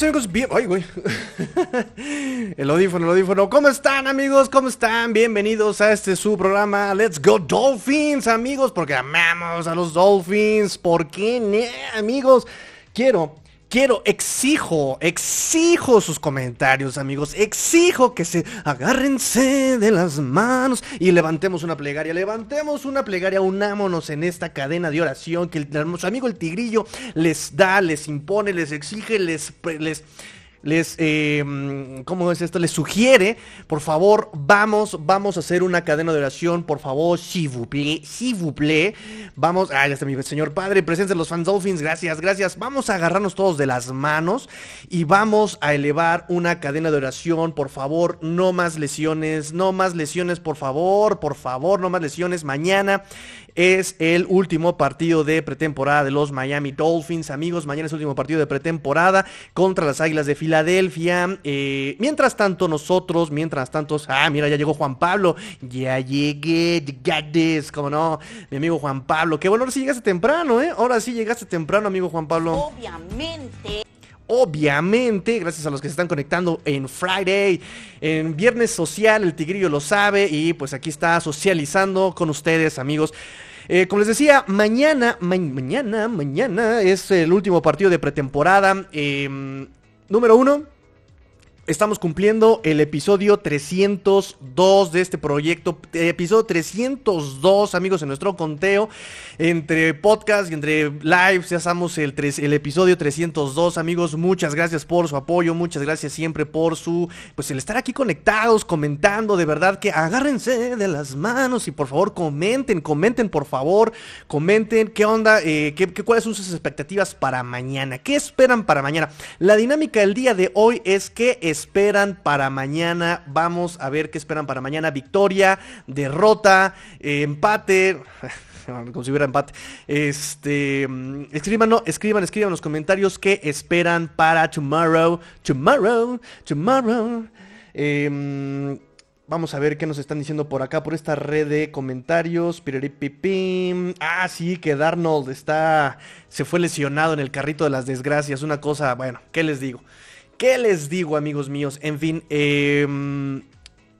Bienvenidos amigos, bien... El audífono, el audífono. ¿Cómo están amigos? ¿Cómo están? Bienvenidos a este su programa Let's Go Dolphins, amigos, porque amamos a los Dolphins. ¿Por qué, amigos? Quiero quiero, exijo, exijo sus comentarios, amigos. Exijo que se agárrense de las manos y levantemos una plegaria. Levantemos una plegaria, unámonos en esta cadena de oración que el, nuestro amigo el tigrillo les da, les impone, les exige, les, les les, eh, ¿cómo es esto? Les sugiere, por favor, vamos, vamos a hacer una cadena de oración, por favor, si vous plaît. Vamos, mi señor padre, presente los fans Dolphins, gracias, gracias. Vamos a agarrarnos todos de las manos y vamos a elevar una cadena de oración, por favor, no más lesiones, no más lesiones, por favor, por favor, no más lesiones. Mañana es el último partido de pretemporada de los Miami Dolphins. Amigos, mañana es el último partido de pretemporada contra las Águilas de Filadelfia. Eh, mientras tanto, nosotros, mientras tanto, ah, mira, ya llegó Juan Pablo. Ya llegué, got this, como no, mi amigo Juan Pablo. Qué bueno, ahora sí llegaste temprano, ¿eh? Ahora sí llegaste temprano, amigo Juan Pablo. Obviamente obviamente, gracias a los que se están conectando en Friday, en Viernes Social, el Tigrillo lo sabe y pues aquí está socializando con ustedes, amigos. Eh, como les decía, mañana, mañana, mañana es el último partido de pretemporada. Em, número uno, Estamos cumpliendo el episodio 302 de este proyecto. Episodio 302, amigos, en nuestro conteo. Entre podcast y entre lives, ya estamos el, el episodio 302, amigos. Muchas gracias por su apoyo. Muchas gracias siempre por su. Pues el estar aquí conectados, comentando. De verdad que agárrense de las manos y por favor comenten, comenten, por favor. Comenten qué onda, eh, qué, cuáles son sus expectativas para mañana. ¿Qué esperan para mañana? La dinámica del día de hoy es que esperan para mañana? Vamos a ver qué esperan para mañana. Victoria, derrota, empate. como si hubiera empate. Este, escriban, no, escriban, escriban los comentarios qué esperan para tomorrow, tomorrow, tomorrow. Em, vamos a ver qué nos están diciendo por acá, por esta red de comentarios. Ah, sí, que Darnold está, se fue lesionado en el carrito de las desgracias. Una cosa, bueno, ¿qué les digo? ¿Qué les digo, amigos míos? En fin, eh,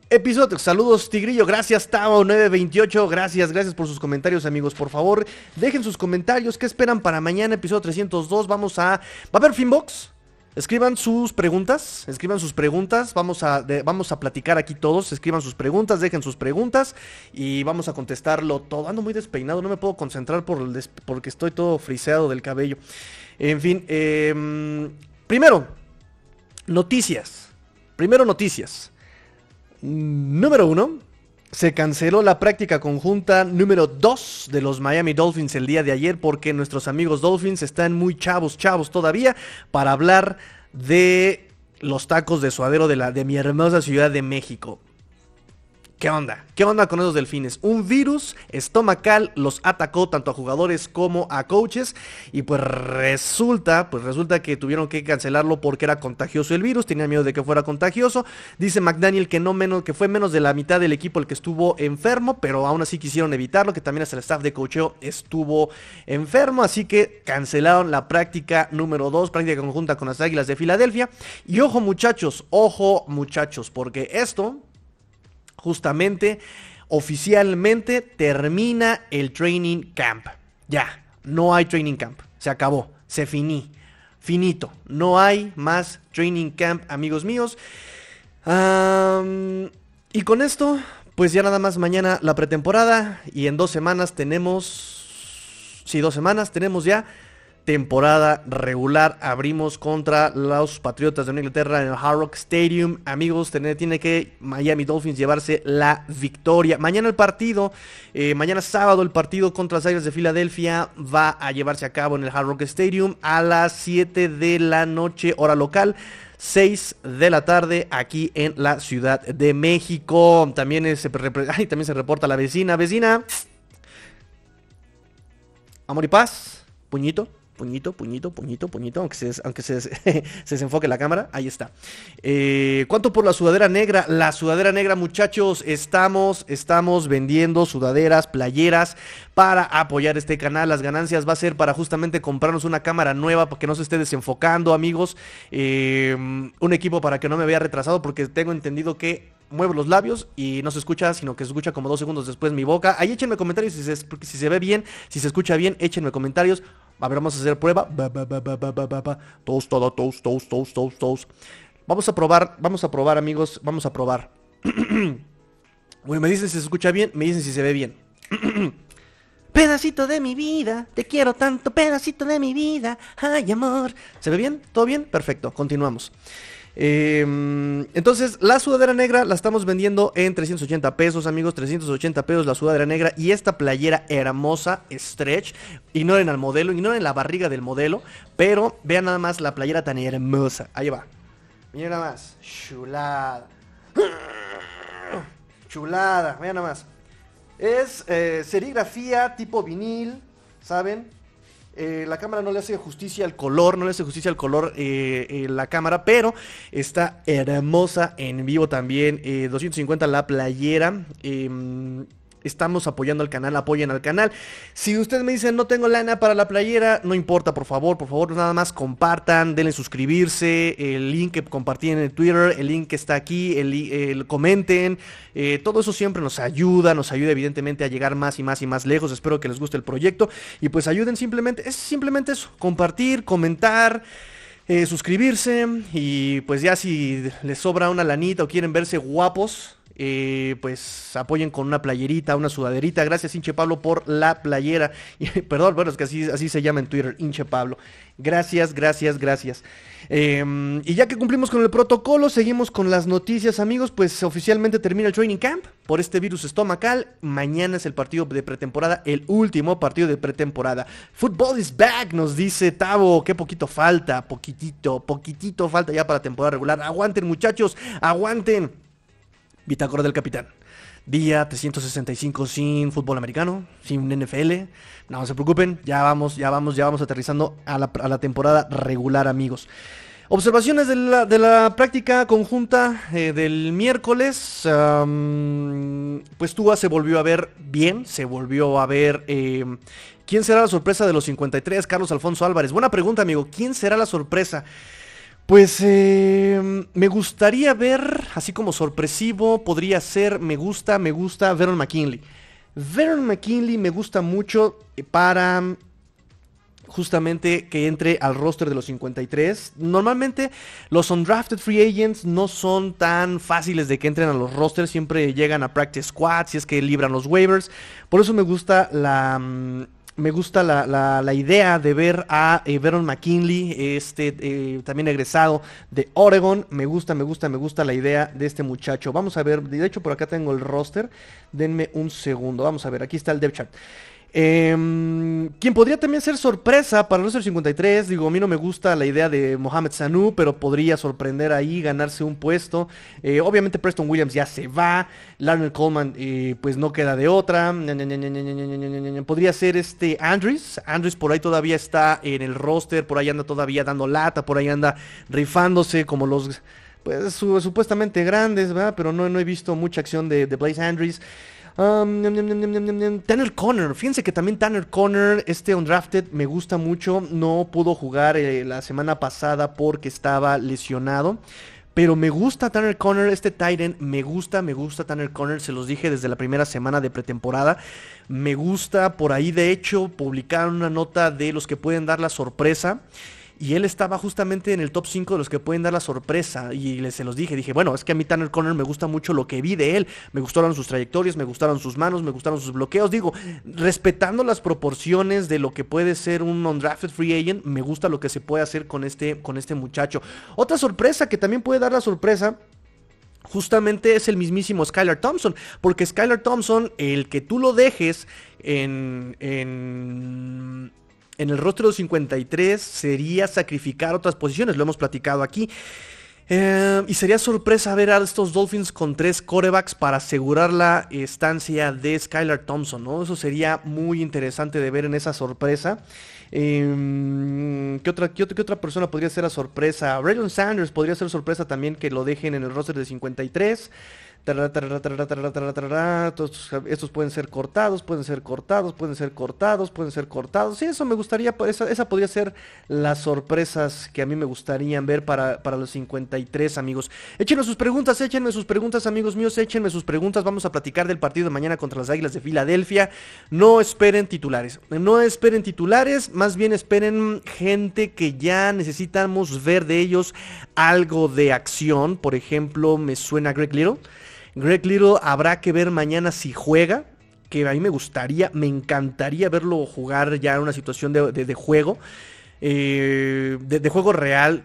episodio. Saludos, Tigrillo. Gracias, Tao928. Gracias, gracias por sus comentarios, amigos. Por favor, dejen sus comentarios. ¿Qué esperan para mañana? Episodio 302. Vamos a. ¿Va a haber Finbox? Escriban sus preguntas, escriban sus preguntas, vamos a, vamos a platicar aquí todos, escriban sus preguntas, dejen sus preguntas y vamos a contestarlo todo. Ando muy despeinado, no me puedo concentrar por el porque estoy todo friseado del cabello. En fin, eh, primero, Noticias. Primero noticias. Número uno. Se canceló la práctica conjunta número 2 de los Miami Dolphins el día de ayer porque nuestros amigos Dolphins están muy chavos, chavos todavía para hablar de los tacos de suadero de, la, de mi hermosa ciudad de México. ¿Qué onda? ¿Qué onda con esos delfines? Un virus estomacal los atacó tanto a jugadores como a coaches y pues resulta, pues resulta que tuvieron que cancelarlo porque era contagioso el virus, tenían miedo de que fuera contagioso. Dice McDaniel que no menos que fue menos de la mitad del equipo el que estuvo enfermo, pero aún así quisieron evitarlo, que también hasta el staff de coacheo estuvo enfermo, así que cancelaron la práctica número 2, práctica conjunta con las Águilas de Filadelfia. Y ojo, muchachos, ojo, muchachos, porque esto justamente oficialmente termina el training camp. Ya, no hay training camp. Se acabó, se finí. Finito. No hay más training camp, amigos míos. y con esto, pues ya nada más mañana la pretemporada. Y en dos semanas tenemos... Sí, dos semanas tenemos ya temporada regular. Abrimos contra los Patriotas de Inglaterra en el Hard Rock Stadium. Amigos, tiene, que Miami Dolphins llevarse la victoria. Mañana el partido, eh, mañana sábado el partido contra las Águilas de Filadelfia va a llevarse a cabo en el Hard Rock Stadium a las 7 de la noche, hora local. 6 de la tarde aquí en la Ciudad de México. También, también se reporta la vecina. Vecina. Amor y paz. Puñito puñito, puñito, puñito, puñito, aunque se, aunque se, se desenfoque la cámara, ahí está. Eh, ¿Cuánto por la sudadera negra? La sudadera negra, muchachos, estamos, estamos vendiendo sudaderas, playeras para apoyar este canal. Las ganancias va a ser para justamente comprarnos una cámara nueva para que no se esté desenfocando, amigos. Eh, un equipo para que no me vea retrasado porque tengo entendido que muevo los labios y no se escucha, sino que se escucha como dos segundos después mi boca. Ahí échenme comentarios si se, si se ve bien, si se escucha bien, échenme comentarios. A ver, vamos a hacer prueba. Toast, todo, toast, toast, toast, toast, toast. Vamos a probar, vamos a probar, amigos. Vamos a probar. bueno, me dicen si se escucha bien, me dicen si se ve bien. pedacito de mi vida, te quiero tanto, pedacito de mi vida. Ay, amor. ¿Se ve bien? ¿Todo bien? Perfecto, continuamos. Em, entonces, la sudadera negra la estamos vendiendo en 380 pesos, amigos. 380 pesos la sudadera negra. Y esta playera hermosa, stretch. Ignoren al modelo, ignoren la barriga del modelo. Pero vean nada más la playera tan hermosa. Ahí va. Miren nada más. Chulada. Chulada. Vean nada más. Es eh, serigrafía tipo vinil, ¿saben? Eh, la cámara no le hace justicia al color, no le hace justicia al color eh, la cámara, pero está hermosa en vivo también. 250 la playera. Estamos apoyando al canal, apoyen al canal. Si ustedes me dicen no tengo lana para la playera, no importa, por favor, por favor, nada más compartan, denle suscribirse, el link que compartí en el Twitter, el link que está aquí, el, comenten, eh, todo eso siempre nos ayuda, nos ayuda evidentemente a llegar más y más y más lejos. Espero que les guste el proyecto y pues ayuden simplemente, es simplemente eso, compartir, comentar. Eh, suscribirse y pues ya si les sobra una lanita o quieren verse guapos, eh, pues apoyen con una playerita, una sudaderita. Gracias, Inche Pablo, por la playera. perdón, bueno, es que así, se llama en Twitter, Inche Pablo. Gracias, gracias, gracias. Em, y ya que cumplimos con el protocolo, seguimos con las noticias, amigos. Pues oficialmente termina el training camp por este virus estomacal. Mañana es el partido de pretemporada, el último partido de pretemporada. Football is back, nos dice Tavo. Qué poquito falta, poquitito, poquitito falta ya para temporada regular. Aguanten, muchachos, aguanten. Bitácora del Capitán. Día 365 sin fútbol americano, sin NFL. No, se preocupen, ya vamos, ya vamos, ya vamos aterrizando a la, temporada regular, amigos. Observaciones de la, práctica conjunta eh, del miércoles. pues Tua se volvió a ver bien, se volvió a ver... Eh, ¿Quién será la sorpresa de los 53? Carlos Alfonso Álvarez. Buena pregunta, amigo. ¿Quién será la sorpresa? Pues eh, me gustaría ver, así como sorpresivo, podría ser, me gusta, me gusta Veron McKinley. Veron McKinley me gusta mucho para justamente que entre al roster de los 53. Normalmente los undrafted free agents no son tan fáciles de que entren a los rosters, siempre llegan a practice squad si es que libran los waivers. Por eso me gusta la mm, me gusta la, idea de ver a eh, Veron McKinley, este eh, también egresado de Oregon. Me gusta, me gusta, me gusta la idea de este muchacho. Vamos a ver, de hecho por acá tengo el roster. Denme un segundo. Vamos a ver, aquí está el depth chart. Eh, quien podría también ser sorpresa para el 53, digo, a mí no me gusta la idea de Mohamed Sanu, pero podría sorprender ahí, ganarse un puesto. Eh, obviamente Preston Williams ya se va, Larry Coleman eh, pues no queda de otra. Podría ser este Andrews, Andrews por ahí todavía está en el roster, por ahí anda todavía dando lata, por ahí anda rifándose como los pues supuestamente grandes, ¿verdad? Pero no, no he visto mucha acción de, de Blaze Andrews. Tanner Conner, fíjense que también Tanner Conner, este undrafted, me gusta mucho. No pudo jugar eh, la semana pasada porque estaba lesionado. Pero me gusta Tanner Conner, este Titan, me gusta, me gusta Tanner Conner, se los dije desde la primera semana de pretemporada. Me gusta, por ahí de hecho publicaron una nota de los que pueden dar la sorpresa. Y él estaba justamente en el top 5 de los que pueden dar la sorpresa. Y les, se los dije, dije, bueno, es que a mí Tanner Conner me gusta mucho lo que vi de él. Me gustaron sus trayectorias, me gustaron sus manos, me gustaron sus bloqueos. Digo, respetando las proporciones de lo que puede ser un undrafted free agent, me gusta lo que se puede hacer con este, con este muchacho. Otra sorpresa que también puede dar la sorpresa justamente es el mismísimo Skylar Thompson. Porque Skylar Thompson, el que tú lo dejes en, en, en el rostro de 53 sería sacrificar otras posiciones, lo hemos platicado aquí. Eh, y sería sorpresa ver a estos Dolphins con tres corebacks para asegurar la estancia de Skylar Thompson, ¿no? Eso sería muy interesante de ver en esa sorpresa. Eh, ¿qué, otra, qué, otra, persona podría ser la sorpresa? Raylon Sanders podría ser sorpresa también que lo dejen en el roster de 53 estos pueden ser cortados, pueden ser cortados, pueden ser cortados, pueden ser cortados. Sí, eso me gustaría, esa, esa podría ser las sorpresas que a mí me gustarían ver para, para los 53 amigos. Échenme sus preguntas, échenme sus preguntas amigos míos, échenme sus preguntas. Vamos a platicar del partido de mañana contra las Águilas de Filadelfia. No esperen titulares, no esperen titulares, más bien esperen gente que ya necesitamos ver de ellos algo de acción. Por ejemplo, me suena Greg Little. Greg Little habrá que ver mañana si juega, que a mí me gustaría, me encantaría verlo jugar ya en una situación de, juego, eh, de, juego real.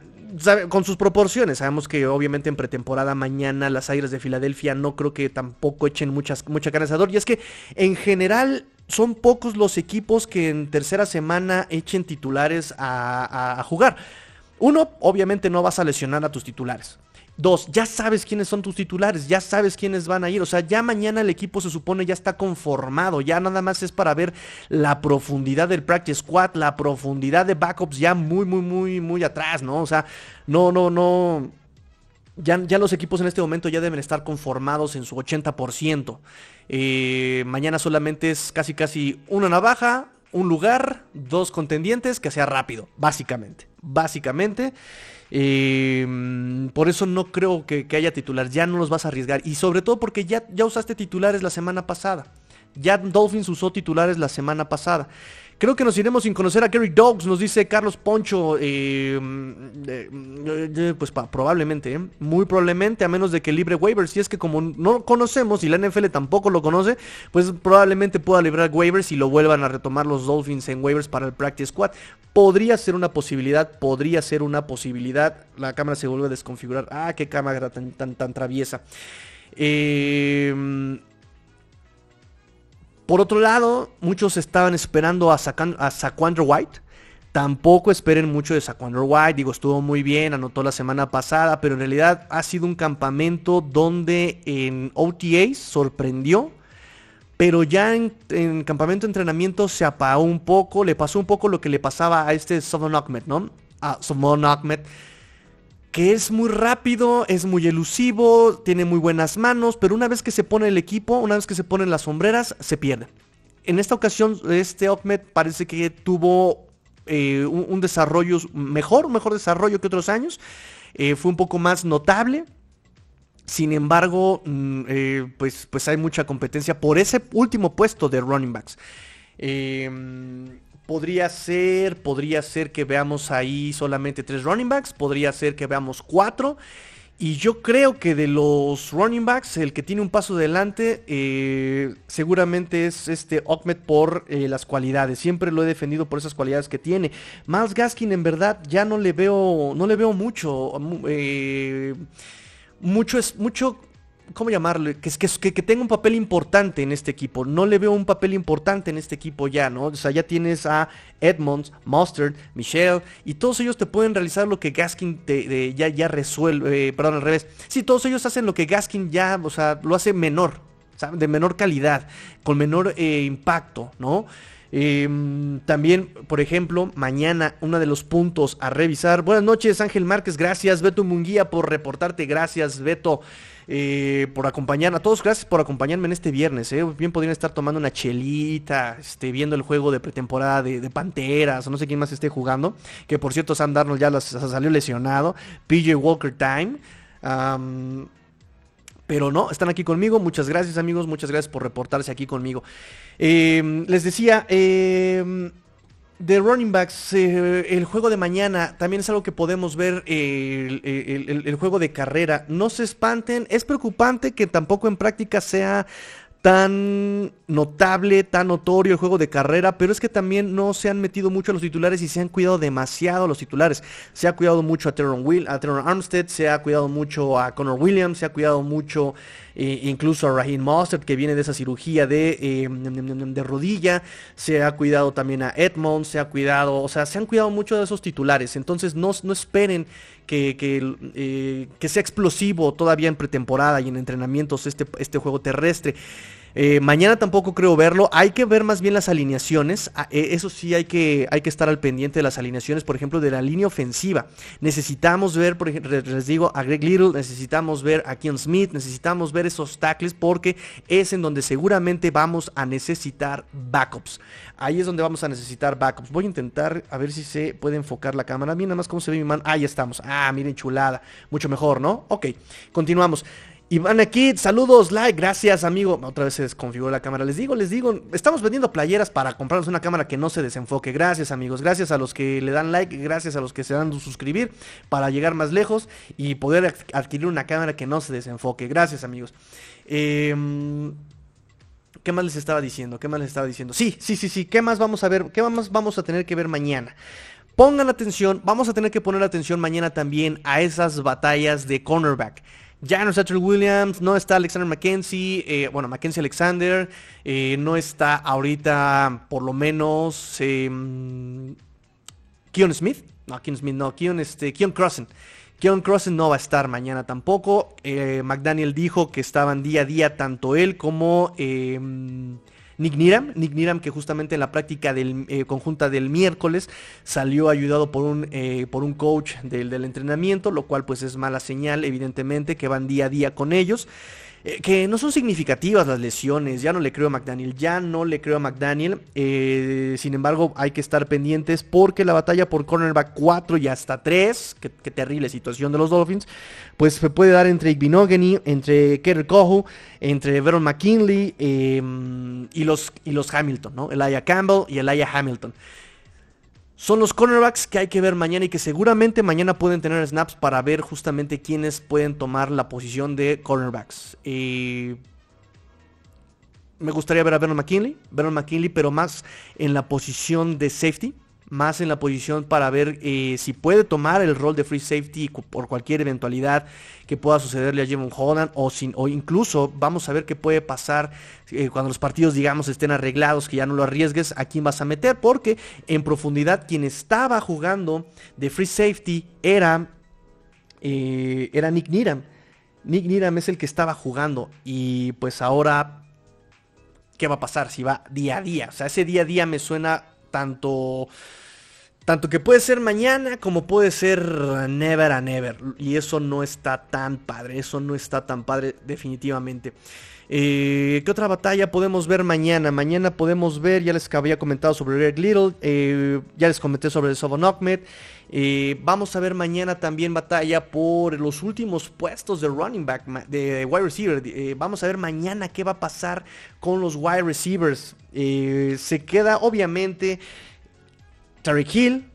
con sus proporciones, sabemos que obviamente en pretemporada mañana las Aires de Filadelfia no creo que tampoco echen muchas, mucha canazador. Y es que en general son pocos los equipos que en tercera semana echen titulares a jugar. Uno, obviamente no vas a lesionar a tus titulares. Dos, ya sabes quiénes son tus titulares, ya sabes quiénes van a ir. O sea, ya mañana el equipo se supone ya está conformado. Ya nada más es para ver la profundidad del practice squad, la profundidad de backups ya muy, muy, muy, muy atrás, ¿no? O sea, no, no, no. Ya, ya los equipos en este momento ya deben estar conformados en su 80%. Eh, mañana solamente es casi, casi una navaja, un lugar, dos contendientes, que sea rápido, básicamente. Básicamente. Eh, por eso no creo que, haya titular, ya no los vas a arriesgar. Y sobre todo porque ya, ya usaste titulares la semana pasada. Ya Dolphins usó titulares la semana pasada. Creo que nos iremos sin conocer a Kerry Dogs, nos dice Carlos Poncho. Eh, eh, pues probablemente, ¿eh? muy probablemente, a menos de que libre waivers. Si es que como no conocemos y la NFL tampoco lo conoce, pues probablemente pueda librar waivers y lo vuelvan a retomar los Dolphins en waivers para el Practice Squad. Podría ser una posibilidad, podría ser una posibilidad. La cámara se vuelve a desconfigurar. Ah, qué cámara tan, tan, tan traviesa. Eh por otro lado, muchos estaban esperando a, a Saquandro White. Tampoco esperen mucho de Saquandro White. Digo, estuvo muy bien, anotó la semana pasada, pero en realidad ha sido un campamento donde en OTAs sorprendió. Pero ya en, campamento de entrenamiento se apagó un poco. Le pasó un poco lo que le pasaba a este Southern Ahmed, ¿no? A Southern Ahmed que es muy rápido, es muy elusivo, tiene muy buenas manos, pero una vez que se pone el equipo, una vez que se ponen las sombreras, se pierde. En esta ocasión, este Ahmed parece que tuvo eh, un, desarrollo mejor, un mejor desarrollo que otros años. Eh, fue un poco más notable. Sin embargo, mm, eh, pues, pues hay mucha competencia por ese último puesto de running backs. Podría ser, podría ser que veamos ahí solamente tres running backs, podría ser que veamos cuatro. Y yo creo que de los running backs, el que tiene un paso adelante eh, seguramente es este Ahmed por eh, las cualidades. Siempre lo he defendido por esas cualidades que tiene. Miles Gaskin en verdad ya no le veo, no le veo mucho. Eh, mucho mucho ¿cómo llamarle? Que, que, que, tenga un papel importante en este equipo. No le veo un papel importante en este equipo ya, ¿no? O sea, ya tienes a Edmonds, Mustard, Michelle, y todos ellos te pueden realizar lo que Gaskin te, ya, ya resuelve, eh, perdón, al revés. Sí, todos ellos hacen lo que Gaskin ya, o sea, lo hace menor, de menor calidad, con menor eh, impacto, ¿no? Em, también, por ejemplo, mañana uno de los puntos a revisar. Buenas noches, Ángel Márquez, gracias. Beto Munguía por reportarte, gracias, Beto. Eh, por acompañar a todos, gracias por acompañarme en este viernes. Eh. Bien podrían estar tomando una chelita, este, viendo el juego de pretemporada de, Panteras, o no sé quién más esté jugando. Que por cierto, Sam Darnold ya salió lesionado. PJ Walker Time. pero no, están aquí conmigo. Muchas gracias amigos, muchas gracias por reportarse aquí conmigo. Em, les decía, eh, de running backs, eh, el juego de mañana también es algo que podemos ver, el, juego de carrera. No se espanten, es preocupante que tampoco en práctica sea tan notable, tan notorio el juego de carrera, pero es que también no se han metido mucho a los titulares y se han cuidado demasiado a los titulares. Se ha cuidado mucho a Teron, Will, a Armstead, se ha cuidado mucho a Connor Williams, se ha cuidado mucho eh, incluso a Raheem Mostert, que viene de esa cirugía de, eh, rodilla, se ha cuidado también a Edmond, se ha cuidado, o sea, se han cuidado mucho de esos titulares, entonces no, no esperen que, que, eh, que sea explosivo todavía en pretemporada y en entrenamientos este, este juego terrestre. Eh, mañana tampoco creo verlo. Hay que ver más bien las alineaciones. Ah, eh, eso sí, hay que, hay que estar al pendiente de las alineaciones, por ejemplo, de la línea ofensiva. Necesitamos ver, por ejemplo, les digo, a Greg Little, necesitamos ver a Keon Smith, necesitamos ver esos tackles porque es en donde seguramente vamos a necesitar backups. Ahí es donde vamos a necesitar backups. Voy a intentar a ver si se puede enfocar la cámara. Mira nada más cómo se ve mi mano. Ahí estamos. Ah, miren, chulada. Mucho mejor, ¿no? Ok, continuamos. Iván aquí, saludos, like, gracias amigo. Otra vez se desconfiguró la cámara. Les digo, les digo, estamos vendiendo playeras para comprarnos una cámara que no se desenfoque. Gracias amigos, gracias a los que le dan like, gracias a los que se dan suscribir para llegar más lejos y poder adquirir una cámara que no se desenfoque. Gracias amigos. Em, ¿Qué más les estaba diciendo? ¿Qué más les estaba diciendo? Sí, sí, sí, sí. ¿Qué más vamos a ver? ¿Qué más vamos a tener que ver mañana? Pongan atención, vamos a tener que poner atención mañana también a esas batallas de cornerback. Ya no está Williams, no está Alexander McKenzie, eh, bueno, Mackenzie Alexander, eh, no está ahorita por lo menos eh, Keon Smith, no, Keon Smith, no, Keon, este, Keon Crossen. Keon Crossen no va a estar mañana tampoco. Eh, McDaniel dijo que estaban día a día tanto él como Nick Niram, Nick Niram que justamente en la práctica del, eh, conjunta del miércoles salió ayudado por un, eh, por un coach del, del entrenamiento, lo cual pues es mala señal evidentemente que van día a día con ellos. Eh, que no son significativas las lesiones, ya no le creo a McDaniel, ya no le creo a McDaniel, eh, sin embargo hay que estar pendientes porque la batalla por cornerback 4 y hasta 3, qué, terrible situación de los Dolphins, pues se puede dar entre Igbinogany, entre Kerry Kohu, entre Veron McKinley em, y, los, y los Hamilton, ¿no? Elijah Campbell y Elijah Hamilton. Son los cornerbacks que hay que ver mañana y que seguramente mañana pueden tener snaps para ver justamente quiénes pueden tomar la posición de cornerbacks. me gustaría ver a Vernon McKinley, Vernon McKinley, pero más en la posición de safety más en la posición para ver eh, si puede tomar el rol de free safety por cualquier eventualidad que pueda sucederle a Jimon Holland o, sin, o incluso vamos a ver qué puede pasar eh, cuando los partidos digamos estén arreglados, que ya no lo arriesgues, a quién vas a meter, porque en profundidad quien estaba jugando de free safety era, eh, era Nick Niram. Nick Niram es el que estaba jugando y pues ahora, ¿qué va a pasar si va día a día? O sea, ese día a día me suena tanto tanto que puede ser mañana como puede ser never a never. Y eso no está tan padre. Eso no está tan padre definitivamente. Eh, ¿Qué otra batalla podemos ver mañana? Mañana podemos ver, ya les había comentado sobre Greg Little, eh, ya les comenté sobre Sobon Ahmed. Eh, vamos a ver mañana también batalla por los últimos puestos de running back, de wide receiver. vamos a ver mañana qué va a pasar con los wide receivers. se queda obviamente Tarek Hill.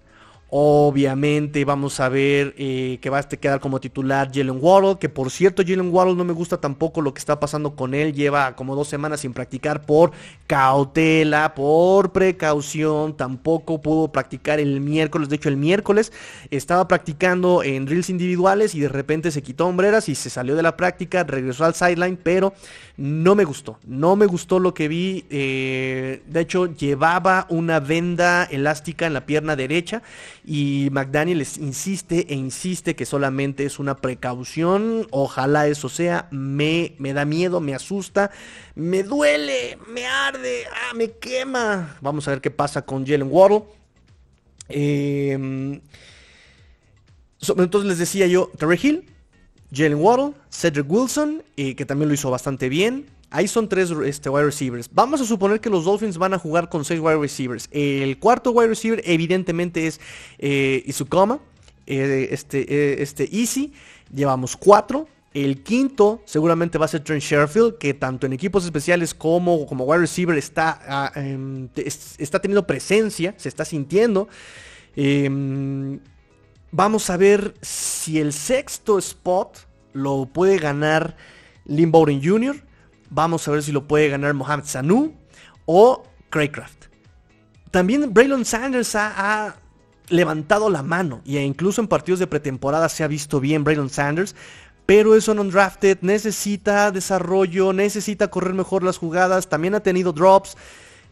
Obviamente vamos a ver eh, que va a quedar como titular Jalen Waddle, que por cierto Jalen Waddle no me gusta tampoco lo que está pasando con él, lleva como dos semanas sin practicar por cautela, por precaución, tampoco pudo practicar el miércoles, de hecho el miércoles estaba practicando en drills individuales y de repente se quitó hombreras y se salió de la práctica, regresó al sideline, pero no me gustó, no me gustó lo que vi, eh, de hecho llevaba una venda elástica en la pierna derecha, y McDaniel insiste e insiste que solamente es una precaución. Ojalá eso sea. Me, me da miedo, me asusta, me duele, me arde, ah, me quema. Vamos a ver qué pasa con Jalen Waddle. Em, entonces les decía yo, Terry Hill, Jalen Waddle, Cedric Wilson, eh, que también lo hizo bastante bien. Ahí son tres este, wide receivers. Vamos a suponer que los Dolphins van a jugar con seis wide receivers. El cuarto wide receiver evidentemente es eh, Isukoma, eh, este, eh, este Easy. Llevamos cuatro. El quinto seguramente va a ser Trent Sherfield, que tanto en equipos especiales como como wide receiver está, ah, em, está teniendo presencia, se está sintiendo. Em, vamos a ver si el sexto spot lo puede ganar Lynn Bowden Jr. Vamos a ver si lo puede ganar Mohamed Sanu o Craycraft. También Braylon Sanders ha, levantado la mano y incluso en partidos de pretemporada se ha visto bien Braylon Sanders. pero es un undrafted, necesita desarrollo, necesita correr mejor las jugadas, también ha tenido drops.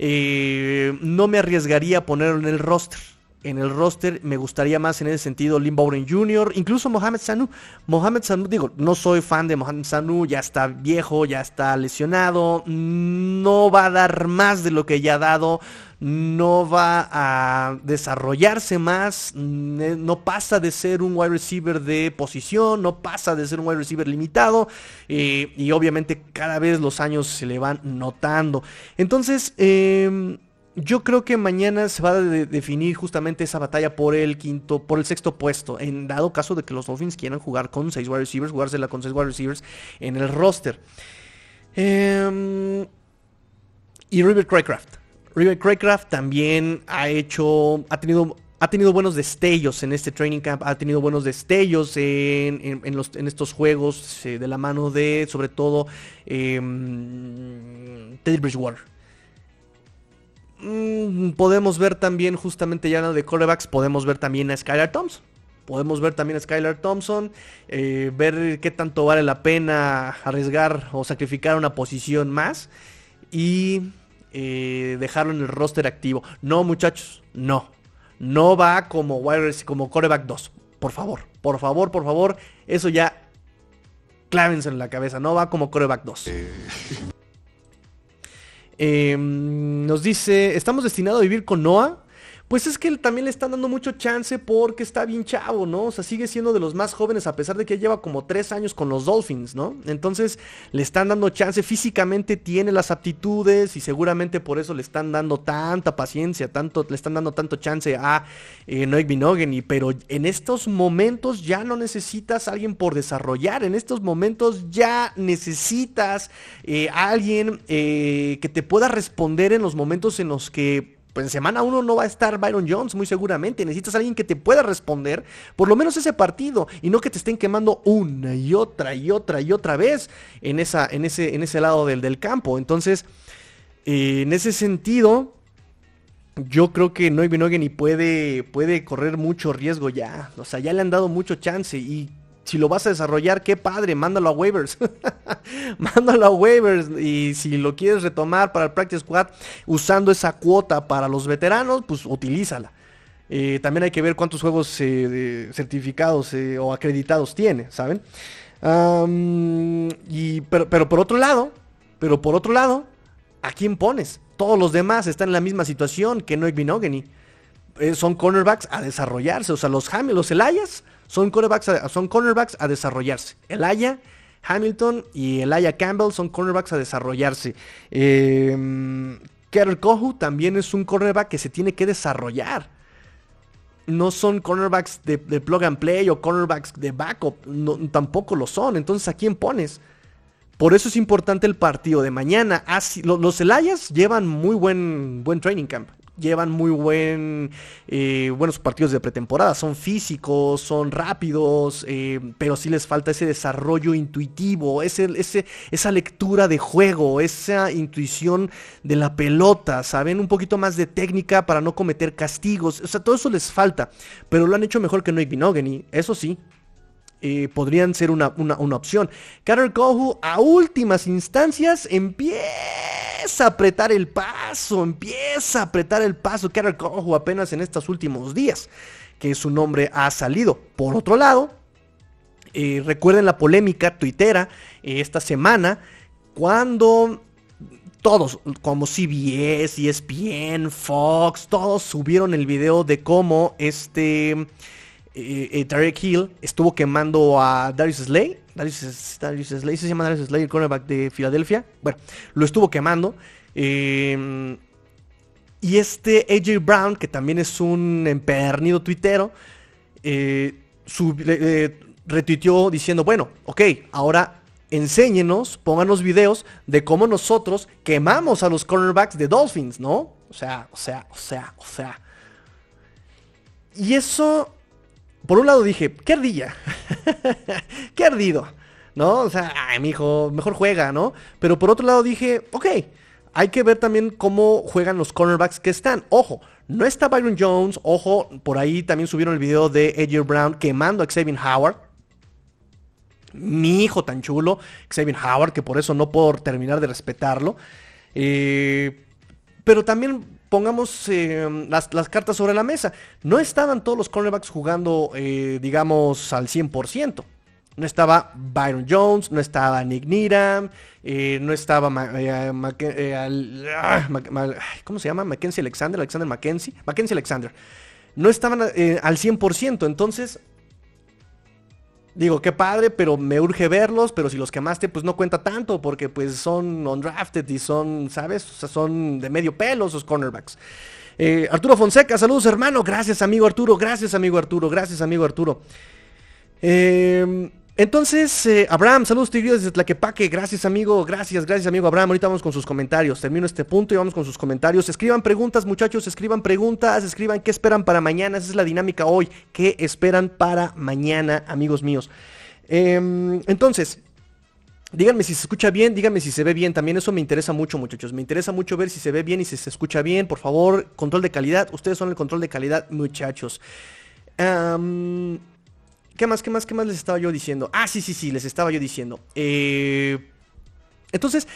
Eh, no me arriesgaría a ponerlo en el roster. En el roster me gustaría más en ese sentido Lynn Bowden Jr., incluso Mohamed Sanu. Mohamed Sanu, digo, no soy fan de Mohamed Sanu, ya está viejo, ya está lesionado, no va a dar más de lo que ya ha dado no va a desarrollarse más, no pasa de ser un wide receiver de posición, no pasa de ser un wide receiver limitado eh, y obviamente cada vez los años se le van notando. Entonces, em, yo creo que mañana se va a definir justamente esa batalla por el quinto, por el sexto puesto. En dado caso de que los Dolphins quieran jugar con seis wide receivers, jugársela con seis wide receivers en el roster. Em, y River Craycraft. River Craycraft también ha hecho, ha tenido ha tenido buenos destellos en este training camp, ha tenido buenos destellos en, estos juegos eh, de la mano de, sobre todo, em, Teddy Bridgewater. Mm, podemos ver también, justamente ya de corebacks, podemos ver también a Skylar Thompson. Podemos ver también a Skylar Thompson, eh, ver qué tanto vale la pena arriesgar o sacrificar una posición más. Y eh, dejarlo en el roster activo. No, muchachos, no. No va como como coreback 2. Por favor, por favor, por favor. Eso ya clávense en la cabeza. No va como coreback 2. Em, nos dice, ¿estamos destinados a vivir con Noah? Pues es que también le están dando mucho chance porque está bien chavo, ¿no? O sea, sigue siendo de los más jóvenes a pesar de que lleva como tres años con los Dolphins, ¿no? Entonces le están dando chance, físicamente tiene las aptitudes y seguramente por eso le están dando tanta paciencia, tanto, le están dando tanto chance a eh, Noik Binogany, pero en estos momentos ya no necesitas a alguien por desarrollar, en estos momentos ya necesitas eh, a alguien eh, que te pueda responder en los momentos en los que pues en semana uno no va a estar Byron Jones, muy seguramente. Necesitas a alguien que te pueda responder, por lo menos ese partido, y no que te estén quemando una y otra y otra y otra vez en, esa, en, ese, en ese lado del, del campo. Entonces, eh, en ese sentido, yo creo que Noy ni puede, puede correr mucho riesgo ya. O sea, ya le han dado mucho chance y si lo vas a desarrollar, qué padre, mándalo a waivers. mándalo a waivers. Y si lo quieres retomar para el Practice Squad usando esa cuota para los veteranos, pues utilízala. Eh, también hay que ver cuántos juegos eh, certificados eh, o acreditados tiene, ¿saben? y, pero, pero por otro lado, pero por otro lado, ¿a quién pones? Todos los demás están en la misma situación que Noik Binogany. son cornerbacks a desarrollarse. O sea, los Hamilton, los Elias son cornerbacks a, son cornerbacks a desarrollarse. Aya Hamilton y Aya Campbell son cornerbacks a desarrollarse. Eh, Kohu también es un cornerback que se tiene que desarrollar. No son cornerbacks de, plug and play o cornerbacks de backup. tampoco lo son. Entonces, ¿a quién pones? Por eso es importante el partido de mañana. los Elayas llevan muy buen, buen training camp llevan muy buen, eh, buenos partidos de pretemporada. Son físicos, son rápidos, eh, pero sí les falta ese desarrollo intuitivo, ese, esa lectura de juego, esa intuición de la pelota, ¿saben? Un poquito más de técnica para no cometer castigos. O sea, todo eso les falta, pero lo han hecho mejor que Noik Binogany, eso sí. Eh, podrían ser una, opción. Carol Kohu a últimas instancias empieza a apretar el paso, empieza a apretar el paso Carol Kohu apenas en estos últimos días que su nombre ha salido. Por otro lado, eh, recuerden la polémica tuitera eh, esta semana cuando todos, como CBS, ESPN, Fox, todos subieron el video de cómo este eh, eh, Tarek Hill estuvo quemando a Darius Slay. Darius, Darius Slay, se llama Darius Slay, el cornerback de Filadelfia. Bueno, lo estuvo quemando. Em, y este AJ Brown, que también es un empedernido tuitero, eh, retuiteó diciendo, bueno, ok, ahora enséñenos, pónganos videos de cómo nosotros quemamos a los cornerbacks de Dolphins, ¿no? O sea, o sea, o sea, o sea. Y eso por un lado dije, qué ardilla, qué ardido, ¿no? O sea, ay, mi hijo, mejor juega, ¿no? Pero por otro lado dije, ok, hay que ver también cómo juegan los cornerbacks que están. Ojo, no está Byron Jones, ojo, por ahí también subieron el video de AJ Brown quemando a Xavier Howard. mi hijo tan chulo, Xavier Howard, que por eso no puedo terminar de respetarlo. Eh, pero también pongamos eh, las, cartas sobre la mesa. No estaban todos los cornerbacks jugando, eh, digamos, al 100%. No estaba Byron Jones, no estaba Nick Needham, no estaba... ¿Cómo se llama? Mackenzie Alexander, Alexander Mackenzie. Mackenzie Alexander. No estaban al 100%, entonces digo, qué padre, pero me urge verlos, pero si los quemaste, pues no cuenta tanto, porque pues son undrafted y son, ¿sabes? Son de medio pelo esos cornerbacks. Eh, Arturo Fonseca, saludos hermano, gracias amigo Arturo, gracias amigo Arturo, gracias amigo Arturo. Eh, entonces, eh, Abraham, saludos tigres desde Tlaquepaque, gracias amigo, gracias, gracias amigo Abraham, ahorita vamos con sus comentarios, termino este punto y vamos con sus comentarios, escriban preguntas muchachos, escriban preguntas, escriban qué esperan para mañana, esa es la dinámica hoy, qué esperan para mañana, amigos míos. Em, entonces, Díganme si se escucha bien, díganme si se ve bien. También eso me interesa mucho, muchachos. Me interesa mucho ver si se ve bien y si se escucha bien. Por favor, control de calidad. Ustedes son el control de calidad, muchachos. ¿Qué más, qué más, qué más les estaba yo diciendo? Ah, sí, sí, sí, les estaba yo diciendo. Eh, entonces,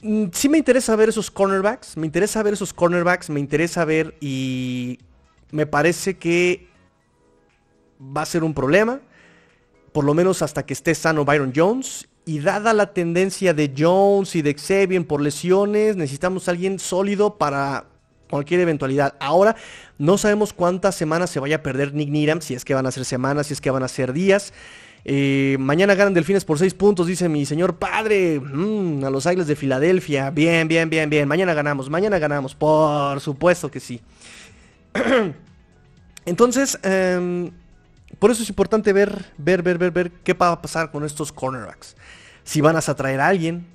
mm, sí me interesa ver esos cornerbacks, me interesa ver esos cornerbacks, me interesa ver y me parece que va a ser un problema, por lo menos hasta que esté sano Byron Jones. Y dada la tendencia de Jones y de Xavier por lesiones, necesitamos alguien sólido para cualquier eventualidad. Ahora no sabemos cuántas semanas se vaya a perder Nick Needham, si es que van a ser semanas, si es que van a ser días. Eh, mañana ganan Delfines por 6 puntos, dice mi señor padre. Mm, a los Águilas de Filadelfia. Bien, bien, bien, bien. Mañana ganamos, mañana ganamos. Por supuesto que sí. Entonces, em, por eso es importante ver, ver, ver, ver, ver qué va a pasar con estos cornerbacks. Si van a atraer a alguien.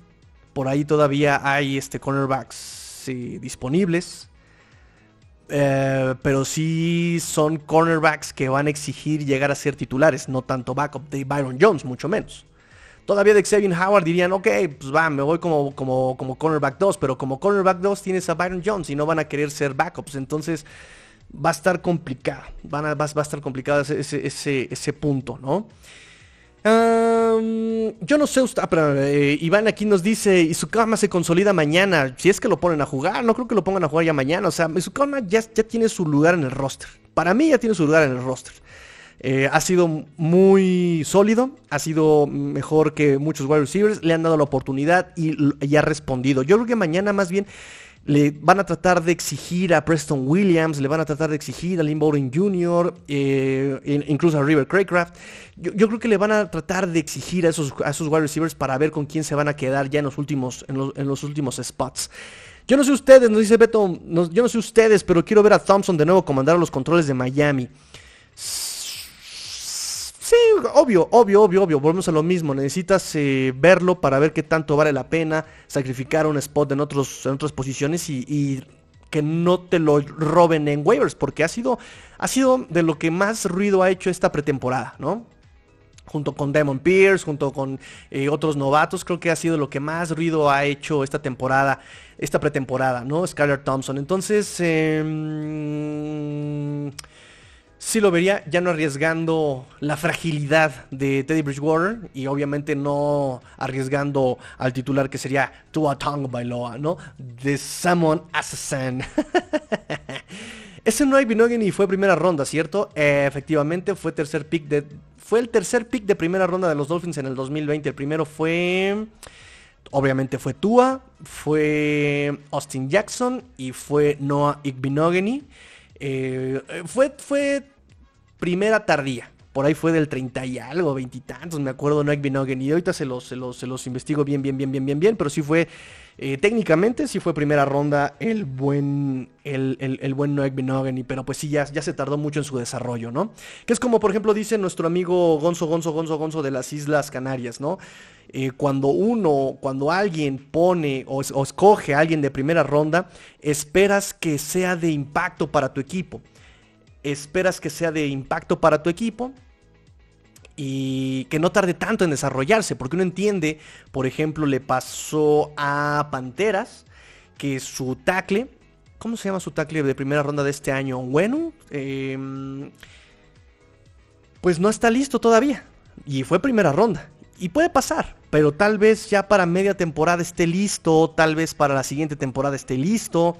Por ahí todavía hay este cornerbacks disponibles. Eh, pero sí son cornerbacks que van a exigir llegar a ser titulares, no tanto backup de Byron Jones, mucho menos. Todavía de Xavier Howard dirían, ok, pues va, me voy como, como, como cornerback 2, pero como cornerback 2 tienes a Byron Jones y no van a querer ser backups, entonces va a estar complicado, van a, va, a estar complicado ese, ese, ese punto, ¿no? Yo no sé, ah, eh, Iván aquí nos dice, y su cama se consolida mañana, si es que lo ponen a jugar, no creo que lo pongan a jugar ya mañana, o sea, Isukama ya, ya tiene su lugar en el roster, para mí ya tiene su lugar en el roster. Eh, ha sido muy sólido, ha sido mejor que muchos wide receivers, le han dado la oportunidad y, y ha respondido. Yo creo que mañana más bien le van a tratar de exigir a Preston Williams, le van a tratar de exigir a Lynn Bowden Jr., eh, incluso a River Craycraft. Yo, creo que le van a tratar de exigir a esos, a esos wide receivers para ver con quién se van a quedar ya en los últimos, en los, últimos spots. Yo no sé ustedes, nos dice Beto, yo no sé ustedes, pero quiero ver a Thompson de nuevo comandar los controles de Miami. Sí, obvio, obvio, obvio, obvio. Volvemos a lo mismo. Necesitas eh, verlo para ver qué tanto vale la pena sacrificar un spot en, otros, en otras posiciones y, que no te lo roben en waivers, porque ha sido, ha sido de lo que más ruido ha hecho esta pretemporada, ¿no? Junto con Demon Pierce, junto con eh, otros novatos, creo que ha sido lo que más ruido ha hecho esta temporada, esta pretemporada, ¿no? Skyler Thompson. Entonces, eh, sí lo vería ya no arriesgando la fragilidad de Teddy Bridgewater y obviamente no arriesgando al titular que sería Tua Tongue Bailoa, ¿no? De Samon Assassin. Ese no hay y fue primera ronda, ¿cierto? efectivamente fue tercer pick de fue el tercer pick de primera ronda de los Dolphins en el 2020. El primero fue obviamente fue Tua, fue Austin Jackson y fue Noah Igbinogany. Eh, fue, fue primera tardía. Por ahí fue del 30 y algo, veintitantos, me acuerdo, Noek Binogen. Y ahorita se los, se, los, se los investigo bien, bien, bien, bien, bien, bien. Pero sí fue, eh, técnicamente, sí fue primera ronda el buen, el, el, buen Noek Binogen. Pero pues sí, ya, ya se tardó mucho en su desarrollo, ¿no? Que es como, por ejemplo, dice nuestro amigo Gonzo, Gonzo, Gonzo, Gonzo de las Islas Canarias, ¿no? Eh, cuando uno, cuando alguien pone o, escoge a alguien de primera ronda, esperas que sea de impacto para tu equipo. Esperas que sea de impacto para tu equipo y que no tarde tanto en desarrollarse, porque uno entiende, por ejemplo, le pasó a Panteras que su tackle, ¿cómo se llama su tackle de primera ronda de este año? Bueno, em, pues no está listo todavía y fue primera ronda. Y puede pasar, pero tal vez ya para media temporada esté listo, tal vez para la siguiente temporada esté listo.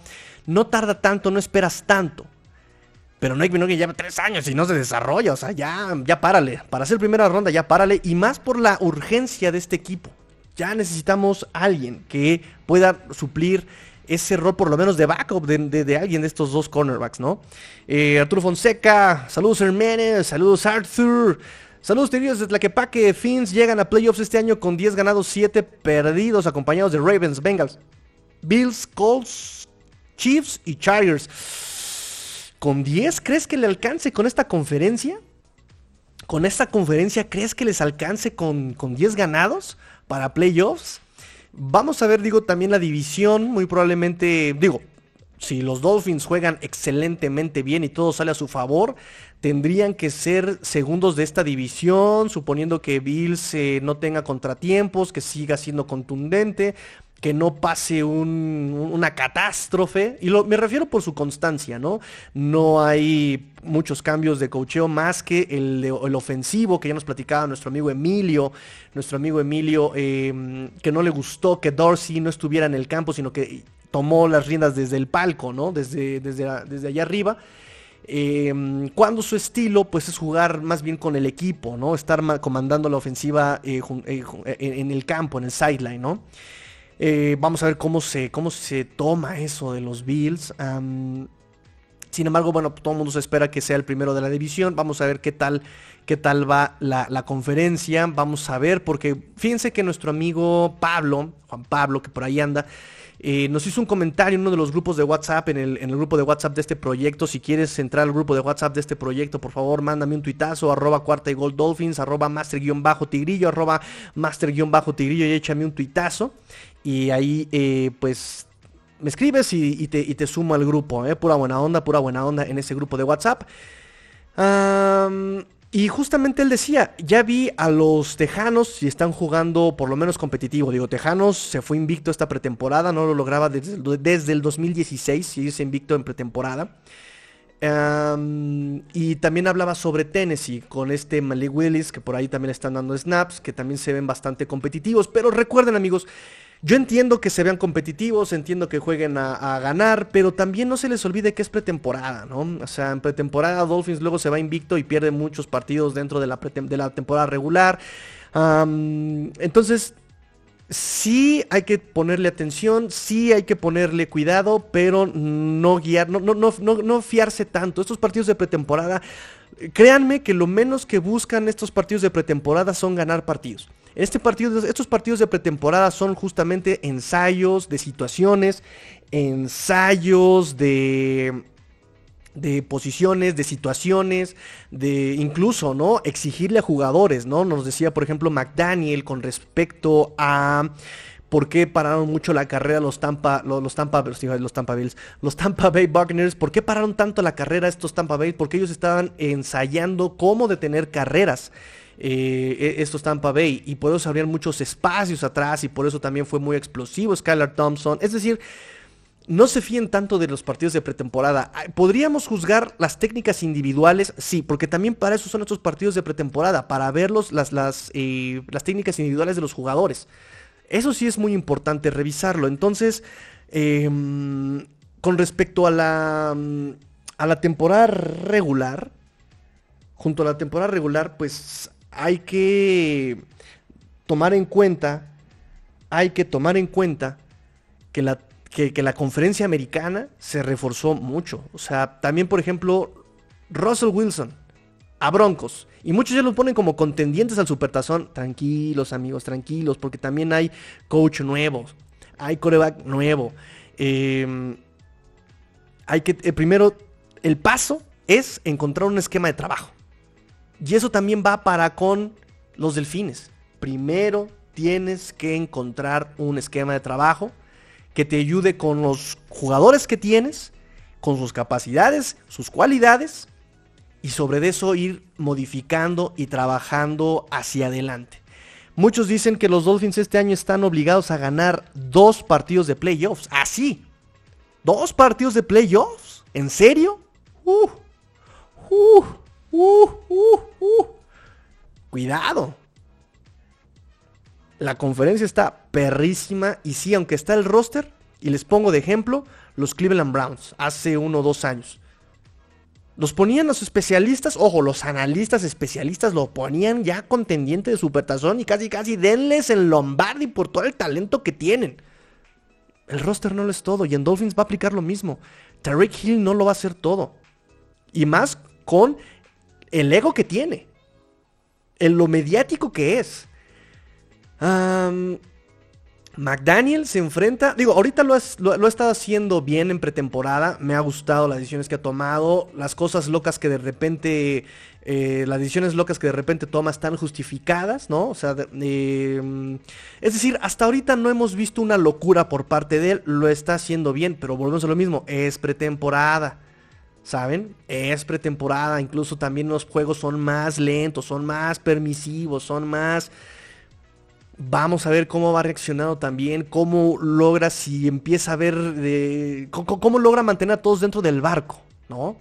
No tarda tanto, no esperas tanto. Pero hay que lleva tres años y no se desarrolla. O sea, ya, ya párale. Para hacer primera ronda, ya párale. Y más por la urgencia de este equipo. Ya necesitamos alguien que pueda suplir ese rol por lo menos de backup de, alguien de estos dos cornerbacks, ¿no? Eh, Arturo Fonseca, saludos Herménez, saludos Arthur, saludos queridos de Tlaquepaque, Fins llegan a playoffs este año con 10 ganados, 7 perdidos, acompañados de Ravens, Bengals, Bills, Colts, Chiefs y Chargers. ¿Con 10 crees que le alcance con esta conferencia? ¿Con esta conferencia crees que les alcance con, con 10 ganados para playoffs? Vamos a ver, digo, también la división, muy probablemente, digo, si los Dolphins juegan excelentemente bien y todo sale a su favor, tendrían que ser segundos de esta división, suponiendo que Bills eh, no tenga contratiempos, que siga siendo contundente que no pase una catástrofe. Y me refiero por su constancia, ¿no? No hay muchos cambios de cocheo más que el, el ofensivo que ya nos platicaba nuestro amigo Emilio. Nuestro amigo Emilio, em, que no le gustó que Dorsey no estuviera en el campo, sino que tomó las riendas desde el palco, ¿no? Desde, desde, desde allá arriba. Em, cuando su estilo pues es jugar más bien con el equipo, ¿no? Estar comandando la ofensiva eh, eh, en el campo, en el sideline, ¿no? Eh, vamos a ver cómo se, cómo se toma eso de los Bills. sin embargo, bueno, todo el mundo se espera que sea el primero de la división. Vamos a ver qué tal, qué tal va la, conferencia. Vamos a ver, porque fíjense que nuestro amigo Pablo, Juan Pablo, que por ahí anda, eh, nos hizo un comentario en uno de los grupos de WhatsApp, en el, en el, grupo de WhatsApp de este proyecto. Si quieres entrar al grupo de WhatsApp de este proyecto, por favor, mándame un tuitazo, arroba cuarta y gold dolphins, arroba master-tigrillo, arroba master-tigrillo y échame un tuitazo. Y ahí, eh, pues, me escribes y, te, sumo al grupo, ¿eh? Pura buena onda, pura buena onda en ese grupo de WhatsApp. y justamente él decía, ya vi a los Tejanos y están jugando por lo menos competitivo. Digo, Tejanos se fue invicto esta pretemporada, no lo lograba desde, desde el 2016, y se invicto en pretemporada. y también hablaba sobre Tennessee con este Malik Willis, que por ahí también están dando snaps, que también se ven bastante competitivos. Pero recuerden amigos, yo entiendo que se vean competitivos, entiendo que jueguen a, ganar, pero también no se les olvide que es pretemporada, ¿no? O sea, en pretemporada Dolphins luego se va invicto y pierde muchos partidos dentro de la, de la temporada regular. entonces, sí hay que ponerle atención, sí hay que ponerle cuidado, pero no guiar, no, no, no, no fiarse tanto. Estos partidos de pretemporada, créanme que lo menos que buscan estos partidos de pretemporada son ganar partidos. Este estos partidos de pretemporada son justamente ensayos de situaciones, ensayos de de posiciones, de situaciones, de incluso, ¿no? Exigirle a jugadores, ¿no? Nos decía, por ejemplo, McDaniel con respecto a por qué pararon mucho la carrera los Tampa, los, Tampa, los Tampa Bills, los Tampa Bay Buccaneers, por qué pararon tanto la carrera estos Tampa Bay, porque ellos estaban ensayando cómo detener carreras. Eh, e, estos Tampa Bay y por eso habrían muchos espacios atrás y por eso también fue muy explosivo Skylar Thompson. Es decir, no se fíen tanto de los partidos de pretemporada. ¿Podríamos juzgar las técnicas individuales? Sí, porque también para eso son estos partidos de pretemporada, para verlos las, las, eh, las técnicas individuales de los jugadores. Eso sí es muy importante revisarlo. Entonces, em, con respecto a la, a la temporada regular, junto a la temporada regular, pues hay que tomar en cuenta, hay que tomar en cuenta que la, que, la conferencia americana se reforzó mucho. O sea, también, por ejemplo, Russell Wilson a Broncos. Y muchos ya lo ponen como contendientes al Supertazón. Tranquilos, amigos, tranquilos, porque también hay coach nuevo, hay coreback nuevo. Em, hay que, eh, primero, el paso es encontrar un esquema de trabajo. Y eso también va para con los delfines. Primero tienes que encontrar un esquema de trabajo que te ayude con los jugadores que tienes, con sus capacidades, sus cualidades, y sobre eso ir modificando y trabajando hacia adelante. Muchos dicen que los Dolphins este año están obligados a ganar dos partidos de playoffs. Así. ¿Ah, ¿Dos partidos de playoffs? ¿En serio? Uh, uh, Uh, uh, uh. cuidado. La conferencia está perrísima y sí, aunque está el roster, y les pongo de ejemplo los Cleveland Browns hace uno o dos años. Los ponían los especialistas, ojo, los analistas especialistas lo ponían ya contendiente de supertazón y casi casi denles en Lombardi por todo el talento que tienen. El roster no lo es todo y en Dolphins va a aplicar lo mismo. Tariq Hill no lo va a hacer todo. Y más con el ego que tiene. En lo mediático que es. McDaniel se enfrenta, digo, ahorita lo, ha estado haciendo bien en pretemporada, me ha gustado las decisiones que ha tomado, las cosas locas que de repente, eh, las decisiones locas que de repente toma están justificadas, ¿no? O sea, em, es decir, hasta ahorita no hemos visto una locura por parte de él, lo está haciendo bien, pero volvemos a lo mismo, es pretemporada. ¿Saben? Es pretemporada, incluso también los juegos son más lentos, son más permisivos, son más Vamos a ver cómo va reaccionando también, cómo logra, si empieza a ver, de, cómo, logra mantener a todos dentro del barco, ¿no?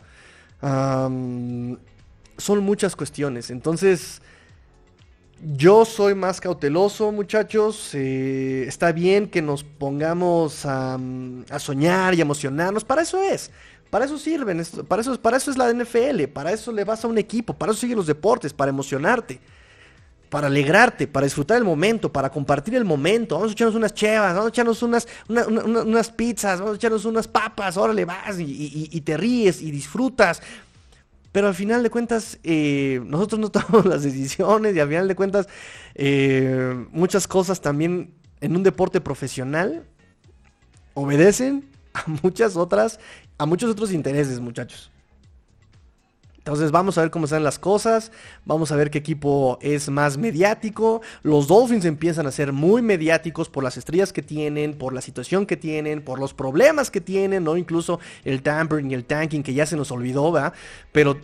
son muchas cuestiones, entonces yo soy más cauteloso, muchachos. Eh, está bien que nos pongamos a, a, soñar y emocionarnos. Para eso es. Para eso sirven. Para eso, para eso es la NFL. Para eso le vas a un equipo. Para eso siguen los deportes. Para emocionarte para alegrarte, para disfrutar el momento, para compartir el momento. Vamos a echarnos unas chevas, vamos a echarnos unas, unas pizzas, vamos a echarnos unas papas, órale, vas y, te ríes y disfrutas. Pero al final de cuentas, eh, nosotros no tomamos las decisiones y al final de cuentas, eh, muchas cosas también en un deporte profesional obedecen a muchas otras, a muchos otros intereses, muchachos. Entonces vamos a ver cómo están las cosas, vamos a ver qué equipo es más mediático. Los Dolphins empiezan a ser muy mediáticos por las estrellas que tienen, por la situación que tienen, por los problemas que tienen, ¿no? Incluso el tampering y el tanking que ya se nos olvidó, ¿va? Pero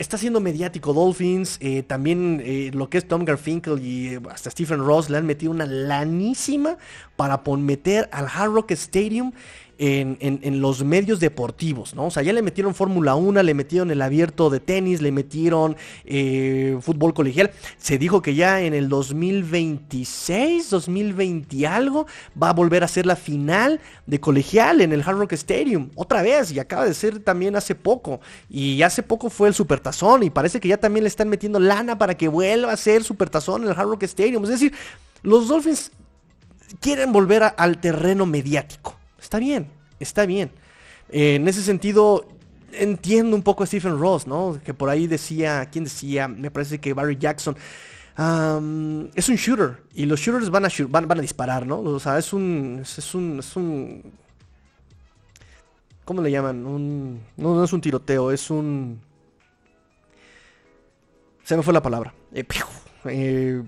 está siendo mediático Dolphins. Eh, también eh, lo que es Tom Garfinkel y eh, hasta Stephen Ross le han metido una lanísima para meter al Hard Rock Stadium en, los medios deportivos, ¿no? O sea, ya le metieron Fórmula 1, le metieron el abierto de tenis, le metieron eh, fútbol colegial. Se dijo que ya en el 2026, 2020 algo, va a volver a ser la final de colegial en el Hard Rock Stadium. Otra vez, y acaba de ser también hace poco. Y hace poco fue el Supertazón, y parece que ya también le están metiendo lana para que vuelva a ser Supertazón en el Hard Rock Stadium. Es decir, los Dolphins quieren volver al terreno mediático. Está bien, está bien. Eh, en ese sentido, entiendo un poco a Stephen Ross, ¿no? Que por ahí decía, ¿quién decía? Me parece que Barry Jackson. es un shooter y los shooters van a, van, a disparar, ¿no? O sea, es un, es un, es un, ¿cómo le llaman? Un, no, no es un tiroteo, es un, se me fue la palabra. Eh, eh,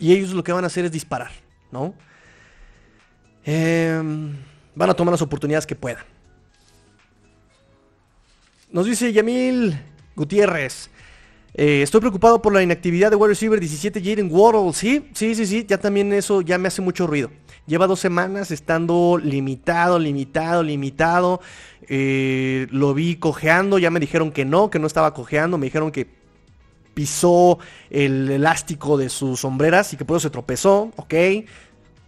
y ellos lo que van a hacer es disparar, ¿no? Eh, van a tomar las oportunidades que puedan. Nos dice Yamil Gutiérrez. Eh, estoy preocupado por la inactividad de wide receiver 17 Jaden Waddle. Sí, sí, sí, sí. Ya también eso ya me hace mucho ruido. Lleva dos semanas estando limitado, limitado, limitado. Eh, lo vi cojeando. Ya me dijeron que no, que no estaba cojeando. Me dijeron que pisó el elástico de sus sombreras y que por eso se tropezó. Ok.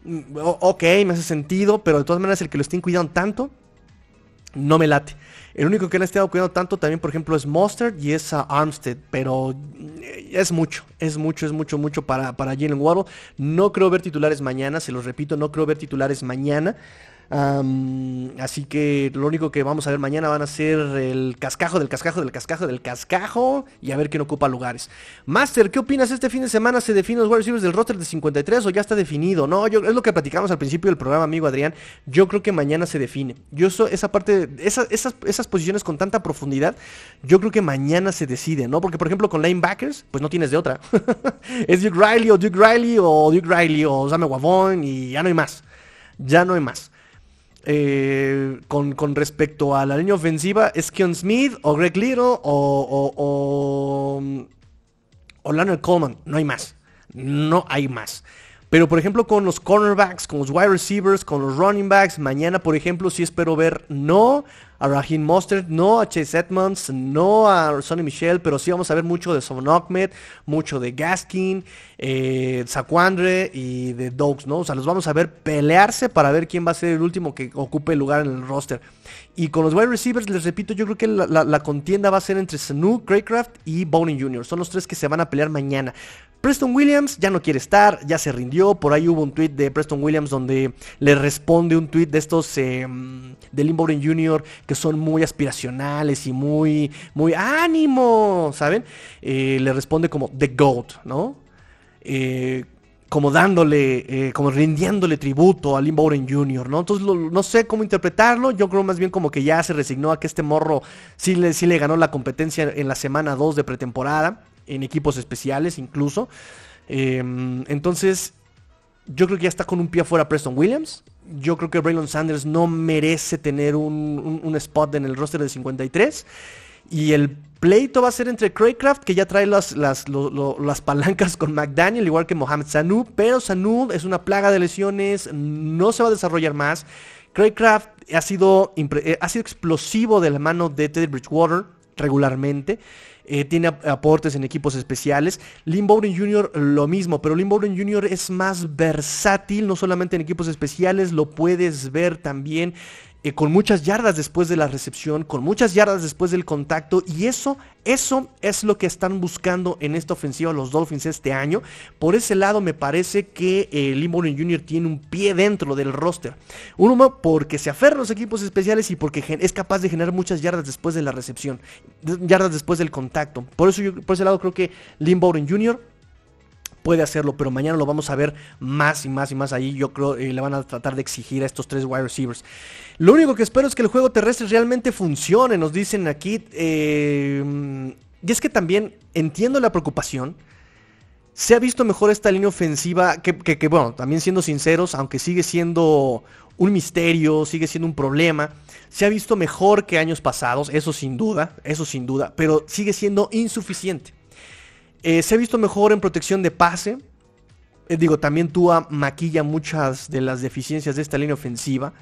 Mm, ok, me hace sentido, pero de todas maneras el que lo estén cuidando tanto, no me late. El único que han estado cuidando tanto también, por ejemplo, es Mustard y es Armstead, pero eh, es mucho, es mucho, es mucho, mucho para, para Jalen Waddle. No creo ver titulares mañana, se los repito, no creo ver titulares mañana así que lo único que vamos a ver mañana van a ser el cascajo del cascajo del cascajo del cascajo y a ver quién ocupa lugares. Master, ¿qué opinas? ¿Este fin de semana se define los wide receivers del roster de 53 o ya está definido? No, es lo que platicamos al principio del programa, amigo Adrián. Yo creo que mañana se define. Yo esa parte, esas, esas posiciones con tanta profundidad, yo creo que mañana se decide, ¿no? Porque, por ejemplo, con linebackers, pues no tienes de otra. es Duke Riley o Duke Riley o Duke Riley o Sam Wavon y ya no hay más. Ya no hay más. Eh, con, respecto a la línea ofensiva, es Keon Smith o Greg Little o, o, o, Leonard Coleman. No hay más. No hay más. Pero por ejemplo con los cornerbacks, con los wide receivers, con los running backs, mañana por ejemplo sí espero ver no a Raheem Mostert, no a Chase Edmonds, no a Sonny Michel, pero sí vamos a ver mucho de Son Ahmed, mucho de Gaskin, eh, y de Dogs, ¿no? O sea, los vamos a ver pelearse para ver quién va a ser el último que ocupe el lugar en el roster. Y con los wide receivers, les repito, yo creo que la, contienda va a ser entre Sanu, Craycraft y Bowling Jr. Son los tres que se van a pelear mañana. Preston Williams ya no quiere estar, ya se rindió. Por ahí hubo un tweet de Preston Williams donde le responde un tweet de estos eh, de Lynn Bowden Jr. que son muy aspiracionales y muy, muy ánimo, ¿saben? Eh, le responde como The GOAT, ¿no? Eh, como dándole, como rindiéndole tributo a Lynn Bowden Jr., ¿no? Entonces no sé cómo interpretarlo, yo creo más bien como que ya se resignó a que este morro sí le, sí le ganó la competencia en la semana 2 de pretemporada en equipos especiales incluso. Em, entonces, yo creo que ya está con un pie afuera Preston Williams. Yo creo que Braylon Sanders no merece tener un, spot en el roster de 53. Y el pleito va a ser entre Craycraft, que ya trae las, las, las, palancas con McDaniel, igual que Mohamed Sanu. Pero Sanu es una plaga de lesiones, no se va a desarrollar más. Craycraft ha sido, eh, ha sido explosivo de la mano de Teddy Bridgewater regularmente. Eh, tiene aportes en equipos especiales. Lynn Bowden Jr. lo mismo, pero Lynn Bowden Jr. es más versátil, no solamente en equipos especiales, lo puedes ver también eh, con muchas yardas después de la recepción, con muchas yardas después del contacto. Y eso, eso es lo que están buscando en esta ofensiva los Dolphins este año. Por ese lado me parece que eh, Lee Jr. tiene un pie dentro del roster. Uno porque se aferra a los equipos especiales y porque es capaz de generar muchas yardas después de la recepción, yardas después del contacto. Por eso yo, por ese lado creo que Lee Jr puede hacerlo, pero mañana lo vamos a ver más y más y más ahí. Yo creo que le van a tratar de exigir a estos tres wide receivers. Lo único que espero es que el juego terrestre realmente funcione, nos dicen aquí. Eh, y es que también entiendo la preocupación. Se ha visto mejor esta línea ofensiva, que, que, bueno, también siendo sinceros, aunque sigue siendo un misterio, sigue siendo un problema. Se ha visto mejor que años pasados, eso sin duda, eso sin duda, pero sigue siendo insuficiente. Eh, se ha visto mejor en protección de pase. Eh, digo, también Tua maquilla muchas de las deficiencias de esta línea ofensiva.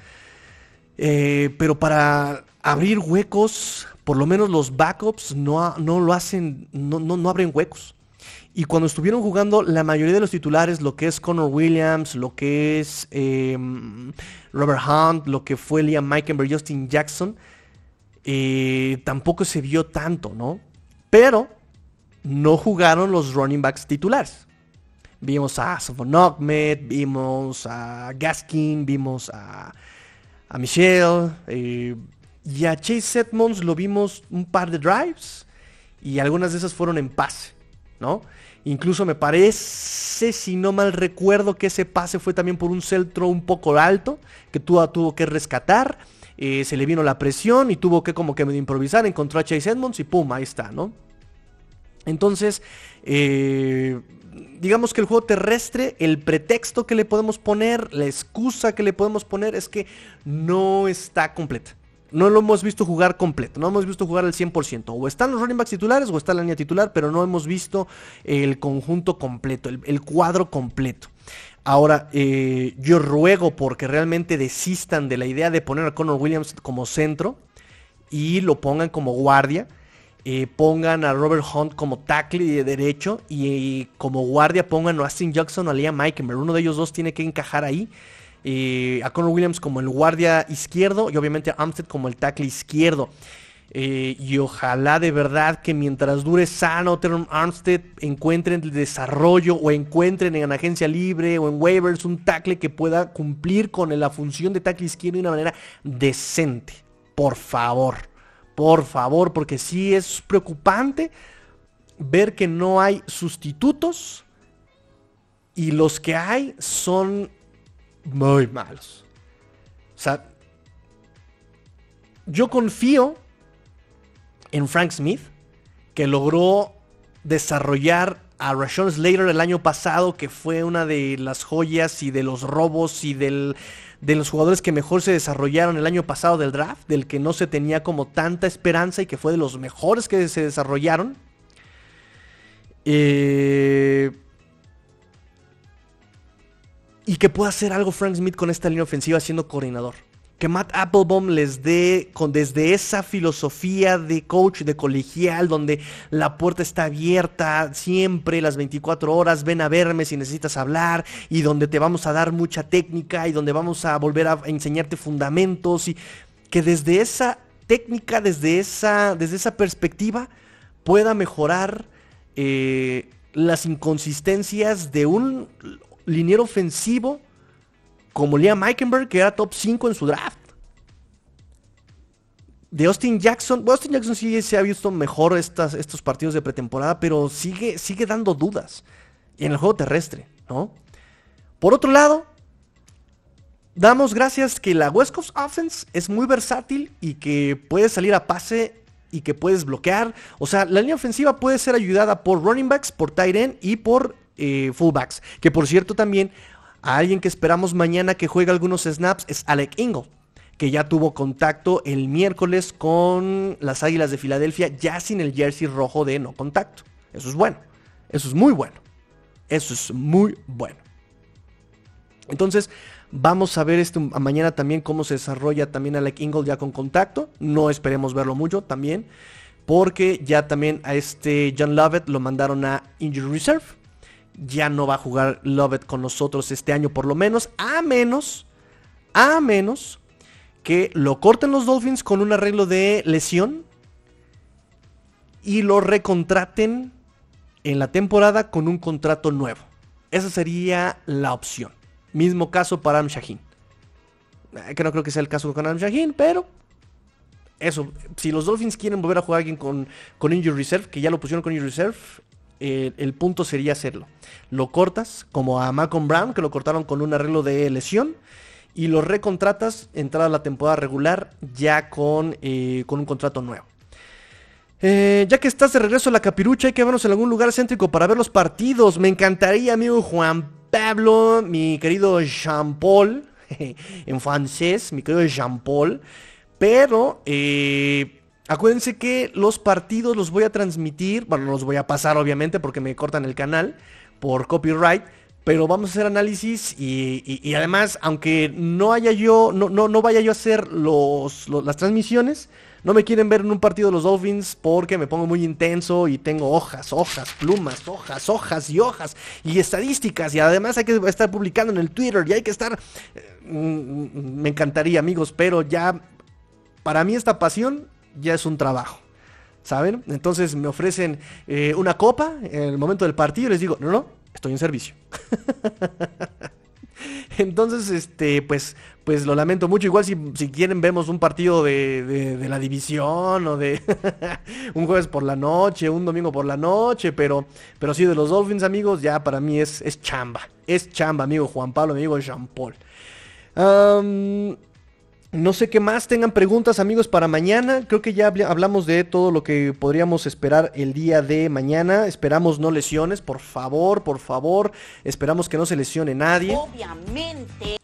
Eh, pero para abrir huecos, por lo menos los backups no, no lo hacen, no, no, abren huecos. Y cuando estuvieron jugando la mayoría de los titulares, lo que es Connor Williams, lo que es em, Robert Hunt, lo que fue Liam Meikenberg, Justin Jackson, tampoco se vio tanto, ¿no? Pero no jugaron los running backs titulares. Vimos a Sofon Ahmed, vimos a Gaskin, vimos a, a Michelle eh, y a Chase Edmonds lo vimos un par de drives y algunas de esas fueron en pase, ¿no? Incluso me parece, si no mal recuerdo, que ese pase fue también por un centro un poco alto que tuvo, tuvo que rescatar. Eh, se le vino la presión y tuvo que como que improvisar, encontró a Chase Edmonds y pum, ahí está, ¿no? Entonces, eh, digamos que el juego terrestre, el pretexto que le podemos poner, la excusa que le podemos poner es que no está completa. No lo hemos visto jugar completo, no hemos visto jugar al 100%. O están los running backs titulares o está la línea titular, pero no hemos visto el conjunto completo, el, cuadro completo. Ahora, eh, yo ruego porque realmente desistan de la idea de poner a Connor Williams como centro y lo pongan como guardia pongan a Robert Hunt como tackle de derecho y, como guardia pongan a Austin Jackson o a Liam Meikenberg. Uno de ellos dos tiene que encajar ahí. A Conor Williams como el guardia izquierdo y obviamente a Armstead como el tackle izquierdo. Eh, y ojalá de verdad que mientras dure sano Teron Armstead encuentren el desarrollo o encuentren en agencia libre o en waivers un tackle que pueda cumplir con la función de tackle izquierdo de una manera decente. Por favor. Por favor, porque sí es preocupante ver que no hay sustitutos y los que hay son muy malos. O sea, yo confío en Frank Smith, que logró desarrollar a Rashawn Slater el año pasado, que fue una de las joyas y de los robos y del de los jugadores que mejor se desarrollaron el año pasado del draft, del que no se tenía como tanta esperanza y que fue de los mejores que se desarrollaron. Eh, y que pueda hacer algo Frank Smith con esta línea ofensiva siendo coordinador. Que Matt Applebaum les dé con, desde esa filosofía de coach, de colegial, donde la puerta está abierta siempre, las 24 horas, ven a verme si necesitas hablar, y donde te vamos a dar mucha técnica, y donde vamos a volver a enseñarte fundamentos, y que desde esa técnica, desde esa, desde esa perspectiva, pueda mejorar eh, las inconsistencias de un liniero ofensivo como Liam Eikenberg, que era top 5 en su draft. De Austin Jackson, Austin Jackson sí se ha visto mejor estos partidos de pretemporada, pero sigue, sigue dando dudas en el juego terrestre, ¿no? Por otro lado, damos gracias que la West Coast Offense es muy versátil y que puede salir a pase y que puedes bloquear. O sea, la línea ofensiva puede ser ayudada por running backs, por tight end y por eh, fullbacks. Que por cierto también a alguien que esperamos mañana que juegue algunos snaps es Alec Ingle, que ya tuvo contacto el miércoles con las Águilas de Filadelfia, ya sin el jersey rojo de no contacto. Eso es bueno. Eso es muy bueno. Eso es muy bueno. Entonces, vamos a ver esto mañana también cómo se desarrolla también Alec Ingle ya con contacto. No esperemos verlo mucho también. Porque ya también a este John Lovett lo mandaron a Injury Reserve ya no va a jugar Lovett con nosotros este año por lo menos, a menos, a menos que lo corten los Dolphins con un arreglo de lesión y lo recontraten en la temporada con un contrato nuevo. Esa sería la opción. Mismo caso para Am Shaheen. Eh, que no creo que sea el caso con Am Shaheen, pero eso, si los Dolphins quieren volver a jugar a alguien con, con Injury Reserve, que ya lo pusieron con Injury Reserve, el punto sería hacerlo. Lo cortas, como a Malcolm Brown, que lo cortaron con un arreglo de lesión, y lo recontratas entrada la temporada regular ya con, eh, con un contrato nuevo. Eh, ya que estás de regreso a la capirucha, hay que vernos en algún lugar céntrico para ver los partidos. Me encantaría, amigo Juan Pablo, mi querido Jean Paul, en francés, mi querido Jean Paul. Pero eh, Acuérdense que los partidos los voy a transmitir, bueno, no los voy a pasar obviamente porque me cortan el canal por copyright, pero vamos a hacer análisis y, además, aunque no haya yo, no, no, no vaya yo a hacer las transmisiones, no me quieren ver en un partido de los Dolphins porque me pongo muy intenso y tengo hojas, hojas, plumas, hojas, hojas y hojas y estadísticas. Y además hay que estar publicando en el Twitter y hay que estar... Eh, mm, me encantaría amigos, pero ya para mí esta pasión ya es un trabajo. ¿Saben? Entonces me ofrecen eh, una copa en el momento del partido y les digo, no, no, estoy en servicio. Entonces, este, pues, pues lo lamento mucho. Igual si, quieren vemos un partido de, de, la división o de un jueves por la noche, un domingo por la noche, pero, pero sí de los Dolphins, amigos, ya para mí es, es chamba. Es chamba, amigo Juan Pablo, amigo Jean Paul. No sé qué más tengan preguntas amigos para mañana. Creo que ya hablamos de todo lo que podríamos esperar el día de mañana. Esperamos no lesiones, por favor, por favor. Esperamos que no se lesione nadie. Obviamente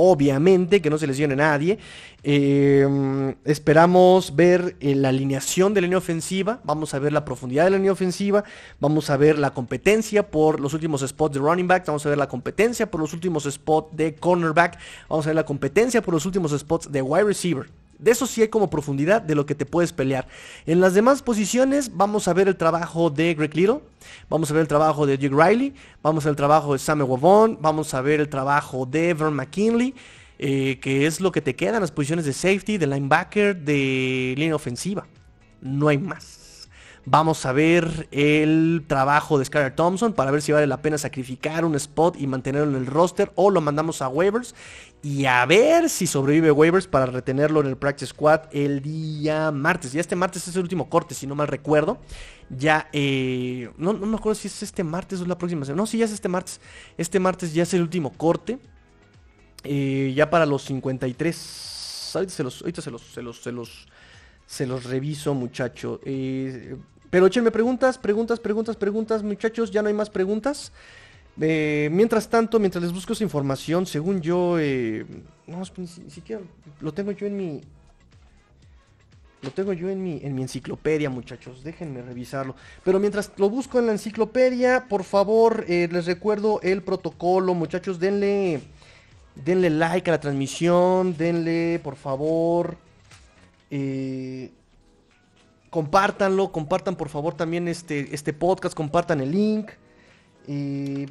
obviamente, que no se lesione nadie. Em, esperamos ver eh, la alineación de la línea ofensiva, vamos a ver la profundidad de la línea ofensiva, vamos a ver la competencia por los últimos spots de running back, vamos a ver la competencia por los últimos spots de cornerback, vamos a ver la competencia por los últimos spots de wide receiver. De eso sí hay como profundidad de lo que te puedes pelear. En las demás posiciones vamos a ver el trabajo de Greg Little, vamos a ver el trabajo de Jake Riley, vamos a ver el trabajo de Samuel Wavon, vamos a ver el trabajo de Evan McKinley, eh, que es lo que te queda en las posiciones de safety, de linebacker, de línea ofensiva. No hay más. Vamos a ver el trabajo de Skyler Thompson para ver si vale la pena sacrificar un spot y mantenerlo en el roster o lo mandamos a waivers y a ver si sobrevive waivers para retenerlo en el practice squad el día martes. Ya este martes es el último corte, si no mal recuerdo. Ya, eh, no, me acuerdo si es este martes o la próxima semana. No, sí, ya es este martes. Este martes ya es el último corte. Eh, ya para los 53. Ahorita se los, se los, se los, se los, se los reviso, muchacho. Eh, pero échenme preguntas, preguntas, preguntas, preguntas, muchachos. Ya no hay más preguntas. Eh, mientras tanto, mientras les busco esa información, según yo, eh, no, ni siquiera lo tengo yo en mi, lo tengo yo en mi, en mi enciclopedia, muchachos. Déjenme revisarlo. Pero mientras lo busco en la enciclopedia, por favor, eh, les recuerdo el protocolo, muchachos. Denle, Denle like a la transmisión, denle por favor... Eh, compártanlo, compartan por favor también este, este podcast, compartan el link. Y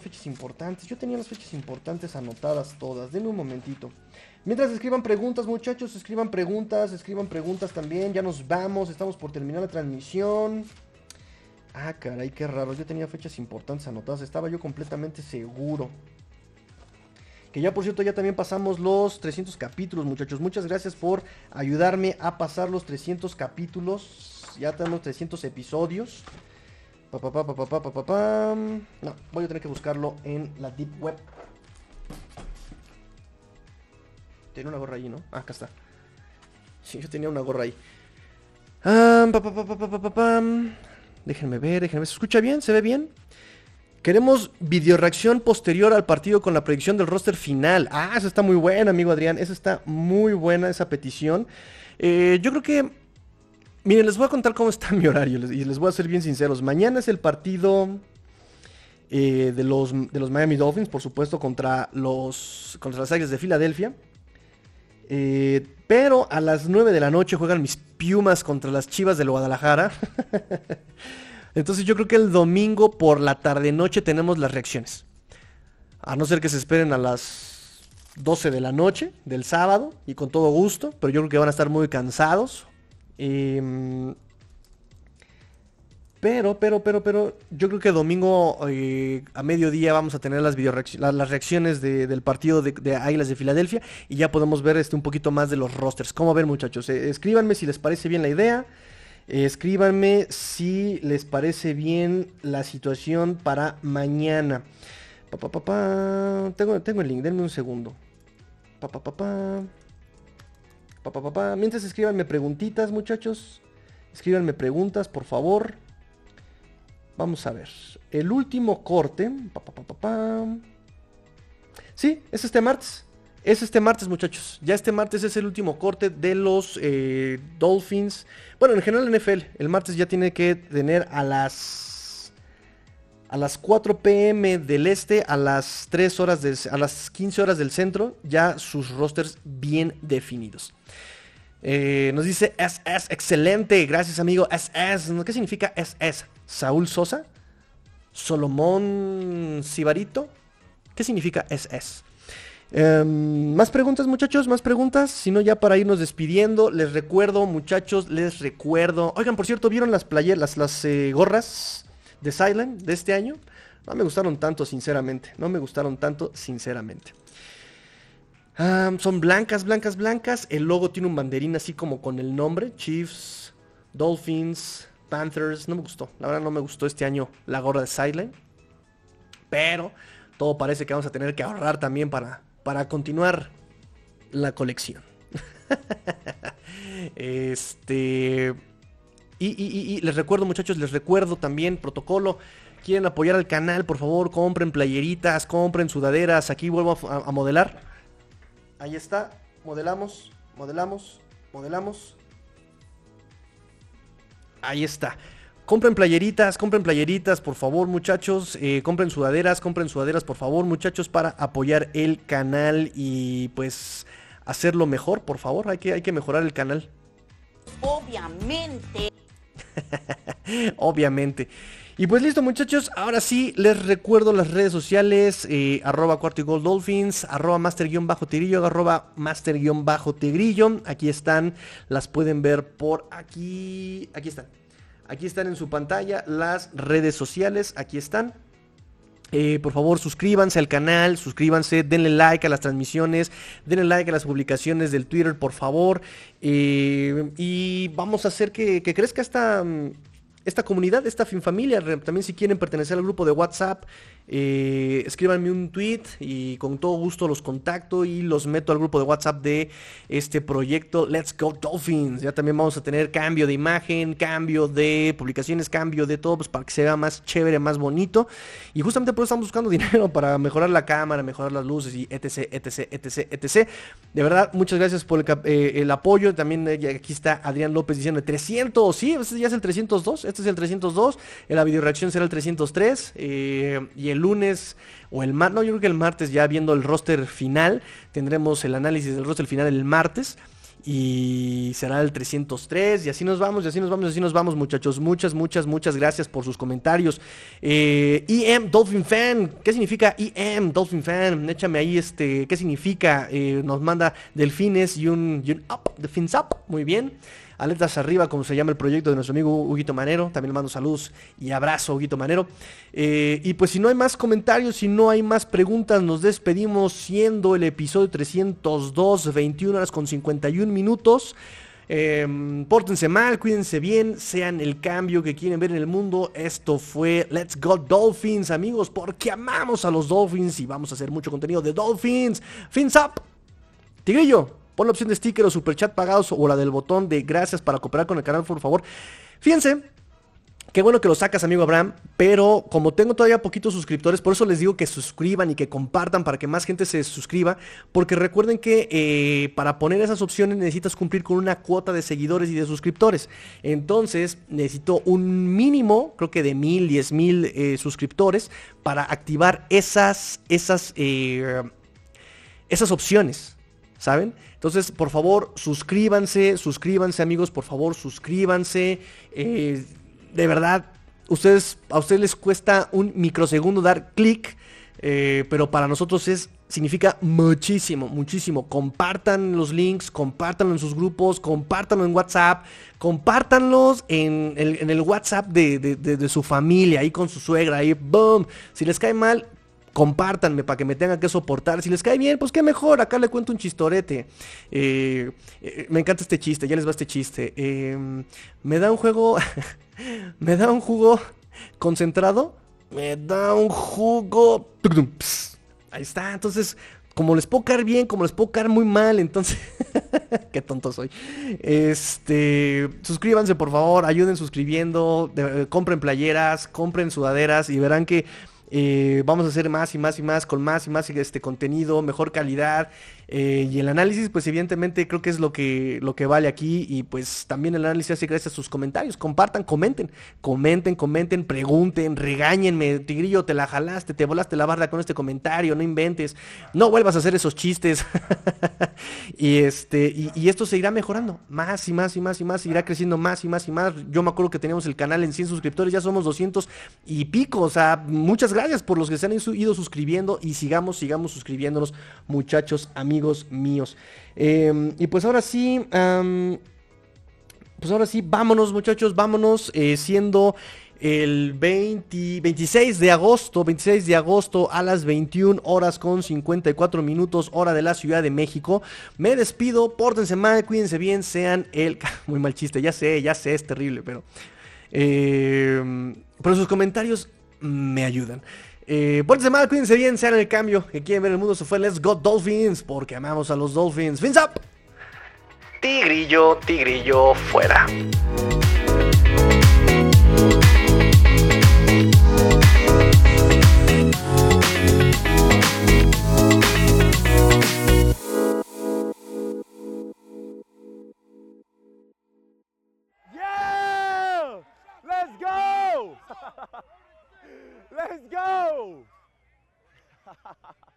fechas importantes. Yo tenía las fechas importantes anotadas todas. Denme un momentito. Mientras escriban preguntas, muchachos, escriban preguntas, escriban preguntas también. Ya nos vamos, estamos por terminar la transmisión. Ah, caray, qué raro. Yo tenía fechas importantes anotadas. Estaba yo completamente seguro. Que ya por cierto ya también pasamos los 300 capítulos, muchachos. Muchas gracias por ayudarme a pasar los 300 capítulos. Ya tenemos 300 episodios. Pa, pa, pa, no, voy a tener que buscarlo en la Deep Web. Tiene una gorra ahí, ¿no? Ah, acá está. Sí, yo tenía una gorra ahí. déjenme ver, déjenme ver. ¿Se escucha bien? ¿Se ve bien? Queremos videoreacción posterior al partido con la predicción del roster final. Ah, eso está muy buena, amigo Adrián. Esa está muy buena, esa petición. Eh, yo creo que. Miren, les voy a contar cómo está mi horario y les voy a ser bien sinceros. Mañana es el partido eh, de, los, de los Miami Dolphins, por supuesto, contra, los, contra las Águilas de Filadelfia. Eh, pero a las 9 de la noche juegan mis Piumas contra las Chivas del Guadalajara. Entonces yo creo que el domingo por la tarde-noche tenemos las reacciones. A no ser que se esperen a las 12 de la noche del sábado y con todo gusto, pero yo creo que van a estar muy cansados. Em, pero, pero, pero, pero, yo creo que domingo eh, a mediodía vamos a tener las, reacciones del partido de, Águilas de Filadelfia y ya podemos ver este, un poquito más de los rosters. ¿Cómo ven muchachos? Eh, escríbanme si les parece bien la idea escríbanme si les parece bien la situación para mañana. tengo, tengo el link, denme un segundo. Mientras escríbanme preguntitas, muchachos. Escríbanme preguntas, por favor. Vamos a ver. El último corte. Sí, es este martes. Es este martes, muchachos. Ya este martes es el último corte de los eh, Dolphins. Bueno, en general en NFL. El martes ya tiene que tener a las. A las 4 pm del este, a las 3 horas a las 15 horas del centro, ya sus rosters bien definidos. Eh, nos dice SS, excelente, gracias amigo. SS, ¿qué significa SS? Saúl Sosa, Solomón Sibarito, ¿qué significa SS? Em, más preguntas, muchachos, más preguntas. Si no, ya para irnos despidiendo, les recuerdo, muchachos, les recuerdo. Oigan, por cierto, ¿vieron las playeras, las, eh, gorras de Silent de este año? No me gustaron tanto, sinceramente. No me gustaron tanto, sinceramente. son blancas, blancas, blancas. El logo tiene un banderín así como con el nombre: Chiefs, Dolphins, Panthers. No me gustó. La verdad, no me gustó este año la gorra de Silent Pero todo parece que vamos a tener que ahorrar también para, para continuar la colección. este. Y, les recuerdo, muchachos, les recuerdo también, protocolo. Quieren apoyar al canal, por favor, compren playeritas, compren sudaderas. Aquí vuelvo a, modelar. Ahí está. Modelamos, modelamos, modelamos. Ahí está. Compren playeritas, compren playeritas, por favor, muchachos. Eh, compren sudaderas, compren sudaderas, por favor, muchachos, para apoyar el canal y pues hacerlo mejor, por favor. Hay que, hay que mejorar el canal. Obviamente. Obviamente. Y pues listo muchachos, ahora sí les recuerdo las redes sociales, eh, arroba cuarto y gol dolphins, arroba master-tigrillo, arroba master-tigrillo, aquí están, las pueden ver por aquí, aquí están, Aquí están en su pantalla las redes sociales, aquí están. Eh, por favor, suscríbanse al canal, suscríbanse, denle like a las transmisiones, denle like a las publicaciones del Twitter, por favor. Eh, y vamos a hacer que, crezca esta, esta comunidad, esta fin familia. También si quieren pertenecer al grupo de WhatsApp, eh, escríbanme un tweet y con todo gusto los contacto y los meto al grupo de WhatsApp de este proyecto Let's Go Dolphins. Ya también vamos a tener cambio de imagen, cambio de publicaciones, cambio de todo, pues para que se vea más chévere, más bonito. Y justamente por eso estamos buscando dinero para mejorar la cámara, mejorar las luces y etc, etc, etc, etc. De verdad, muchas gracias por el, eh, apoyo. También eh, aquí está Adrián López diciendo 300, sí, este ya es el 302, este es el 302. La video reacción será el 303 y el lunes o el martes, no, yo creo que el martes ya viendo el roster final, tendremos el análisis del roster final el martes y será el 303 y así nos vamos, y así nos vamos, y así nos vamos muchachos. Muchas, muchas, muchas gracias por sus comentarios. Eh, EM Dolphin Fan, ¿qué significa EM Dolphin Fan? Échame ahí este, ¿qué significa? Eh, nos manda delfines y un, y un up, the up, muy bien. Aletas Arriba, como se llama el proyecto de nuestro amigo Huguito Manero. También le mando saludos y abrazo, Huguito Manero. Eh, y pues si no hay más comentarios, si no hay más preguntas, nos despedimos siendo el episodio 302, 21 horas con 51 minutos. Eh, pórtense mal, cuídense bien, sean el cambio que quieren ver en el mundo. Esto fue Let's Go Dolphins, amigos, porque amamos a los Dolphins y vamos a hacer mucho contenido de Dolphins. Fins up, Tigrillo. Pon la opción de sticker o superchat pagados o la del botón de gracias para cooperar con el canal, por favor. Fíjense, Qué bueno que lo sacas, amigo Abraham, pero como tengo todavía poquitos suscriptores, por eso les digo que suscriban y que compartan para que más gente se suscriba, porque recuerden que eh, para poner esas opciones necesitas cumplir con una cuota de seguidores y de suscriptores. Entonces necesito un mínimo, creo que de mil, diez mil eh, suscriptores para activar esas, esas, eh, esas opciones, ¿saben? Entonces, por favor, suscríbanse, suscríbanse amigos, por favor, suscríbanse. Eh, de verdad, ustedes, a ustedes les cuesta un microsegundo dar clic, eh, pero para nosotros es significa muchísimo, muchísimo. Compartan los links, compártanlo en sus grupos, compártanlo en WhatsApp, compártanlos en el, WhatsApp de, de, su familia, ahí con su suegra, ahí, boom. Si les cae mal, compártanme para que me tengan que soportar. Si les cae bien, pues qué mejor. Acá le cuento un chistorete. Eh, eh, me encanta este chiste, ya les va este chiste. Em, me da un juego. me da un jugo concentrado. Me da un jugo. ahí está. Entonces, como les puedo caer bien, como les puedo caer muy mal, entonces. qué tonto soy. Este. Suscríbanse, por favor. Ayuden suscribiendo. compren playeras, compren sudaderas y verán que eh, vamos a hacer más y más y más con más y más este contenido, mejor calidad. Eh, y el análisis, pues evidentemente creo que es lo que, lo que vale aquí. Y pues también el análisis hace gracias a sus comentarios. Compartan, comenten, comenten, comenten, pregunten, regáñenme. Tigrillo, te la jalaste, te volaste la barda con este comentario, no inventes, no vuelvas a hacer esos chistes. y este, y, esto se irá mejorando más y más y más y más, irá creciendo más y más y más. Yo me acuerdo que teníamos el canal en 100 suscriptores, ya somos 200 y pico. O sea, muchas gracias por los que se han ido suscribiendo y sigamos, sigamos suscribiéndonos, muchachos, amigos amigos míos. Em, y pues ahora sí, pues ahora sí, vámonos muchachos, vámonos, eh, siendo el 26 de agosto, 26 de agosto a las 21 horas con 54 minutos, hora de la Ciudad de México. Me despido, pórtense mal, cuídense bien, sean el... Muy mal chiste, ya sé, ya sé, es terrible, pero... Eh, pero sus comentarios me ayudan. Eh, Pónganse mal, cuídense bien, sean el cambio que quieren ver el mundo. Se fue Let's Go Dolphins, porque amamos a los Dolphins. Fins up. Tigrillo, tigrillo, fuera. Let's go!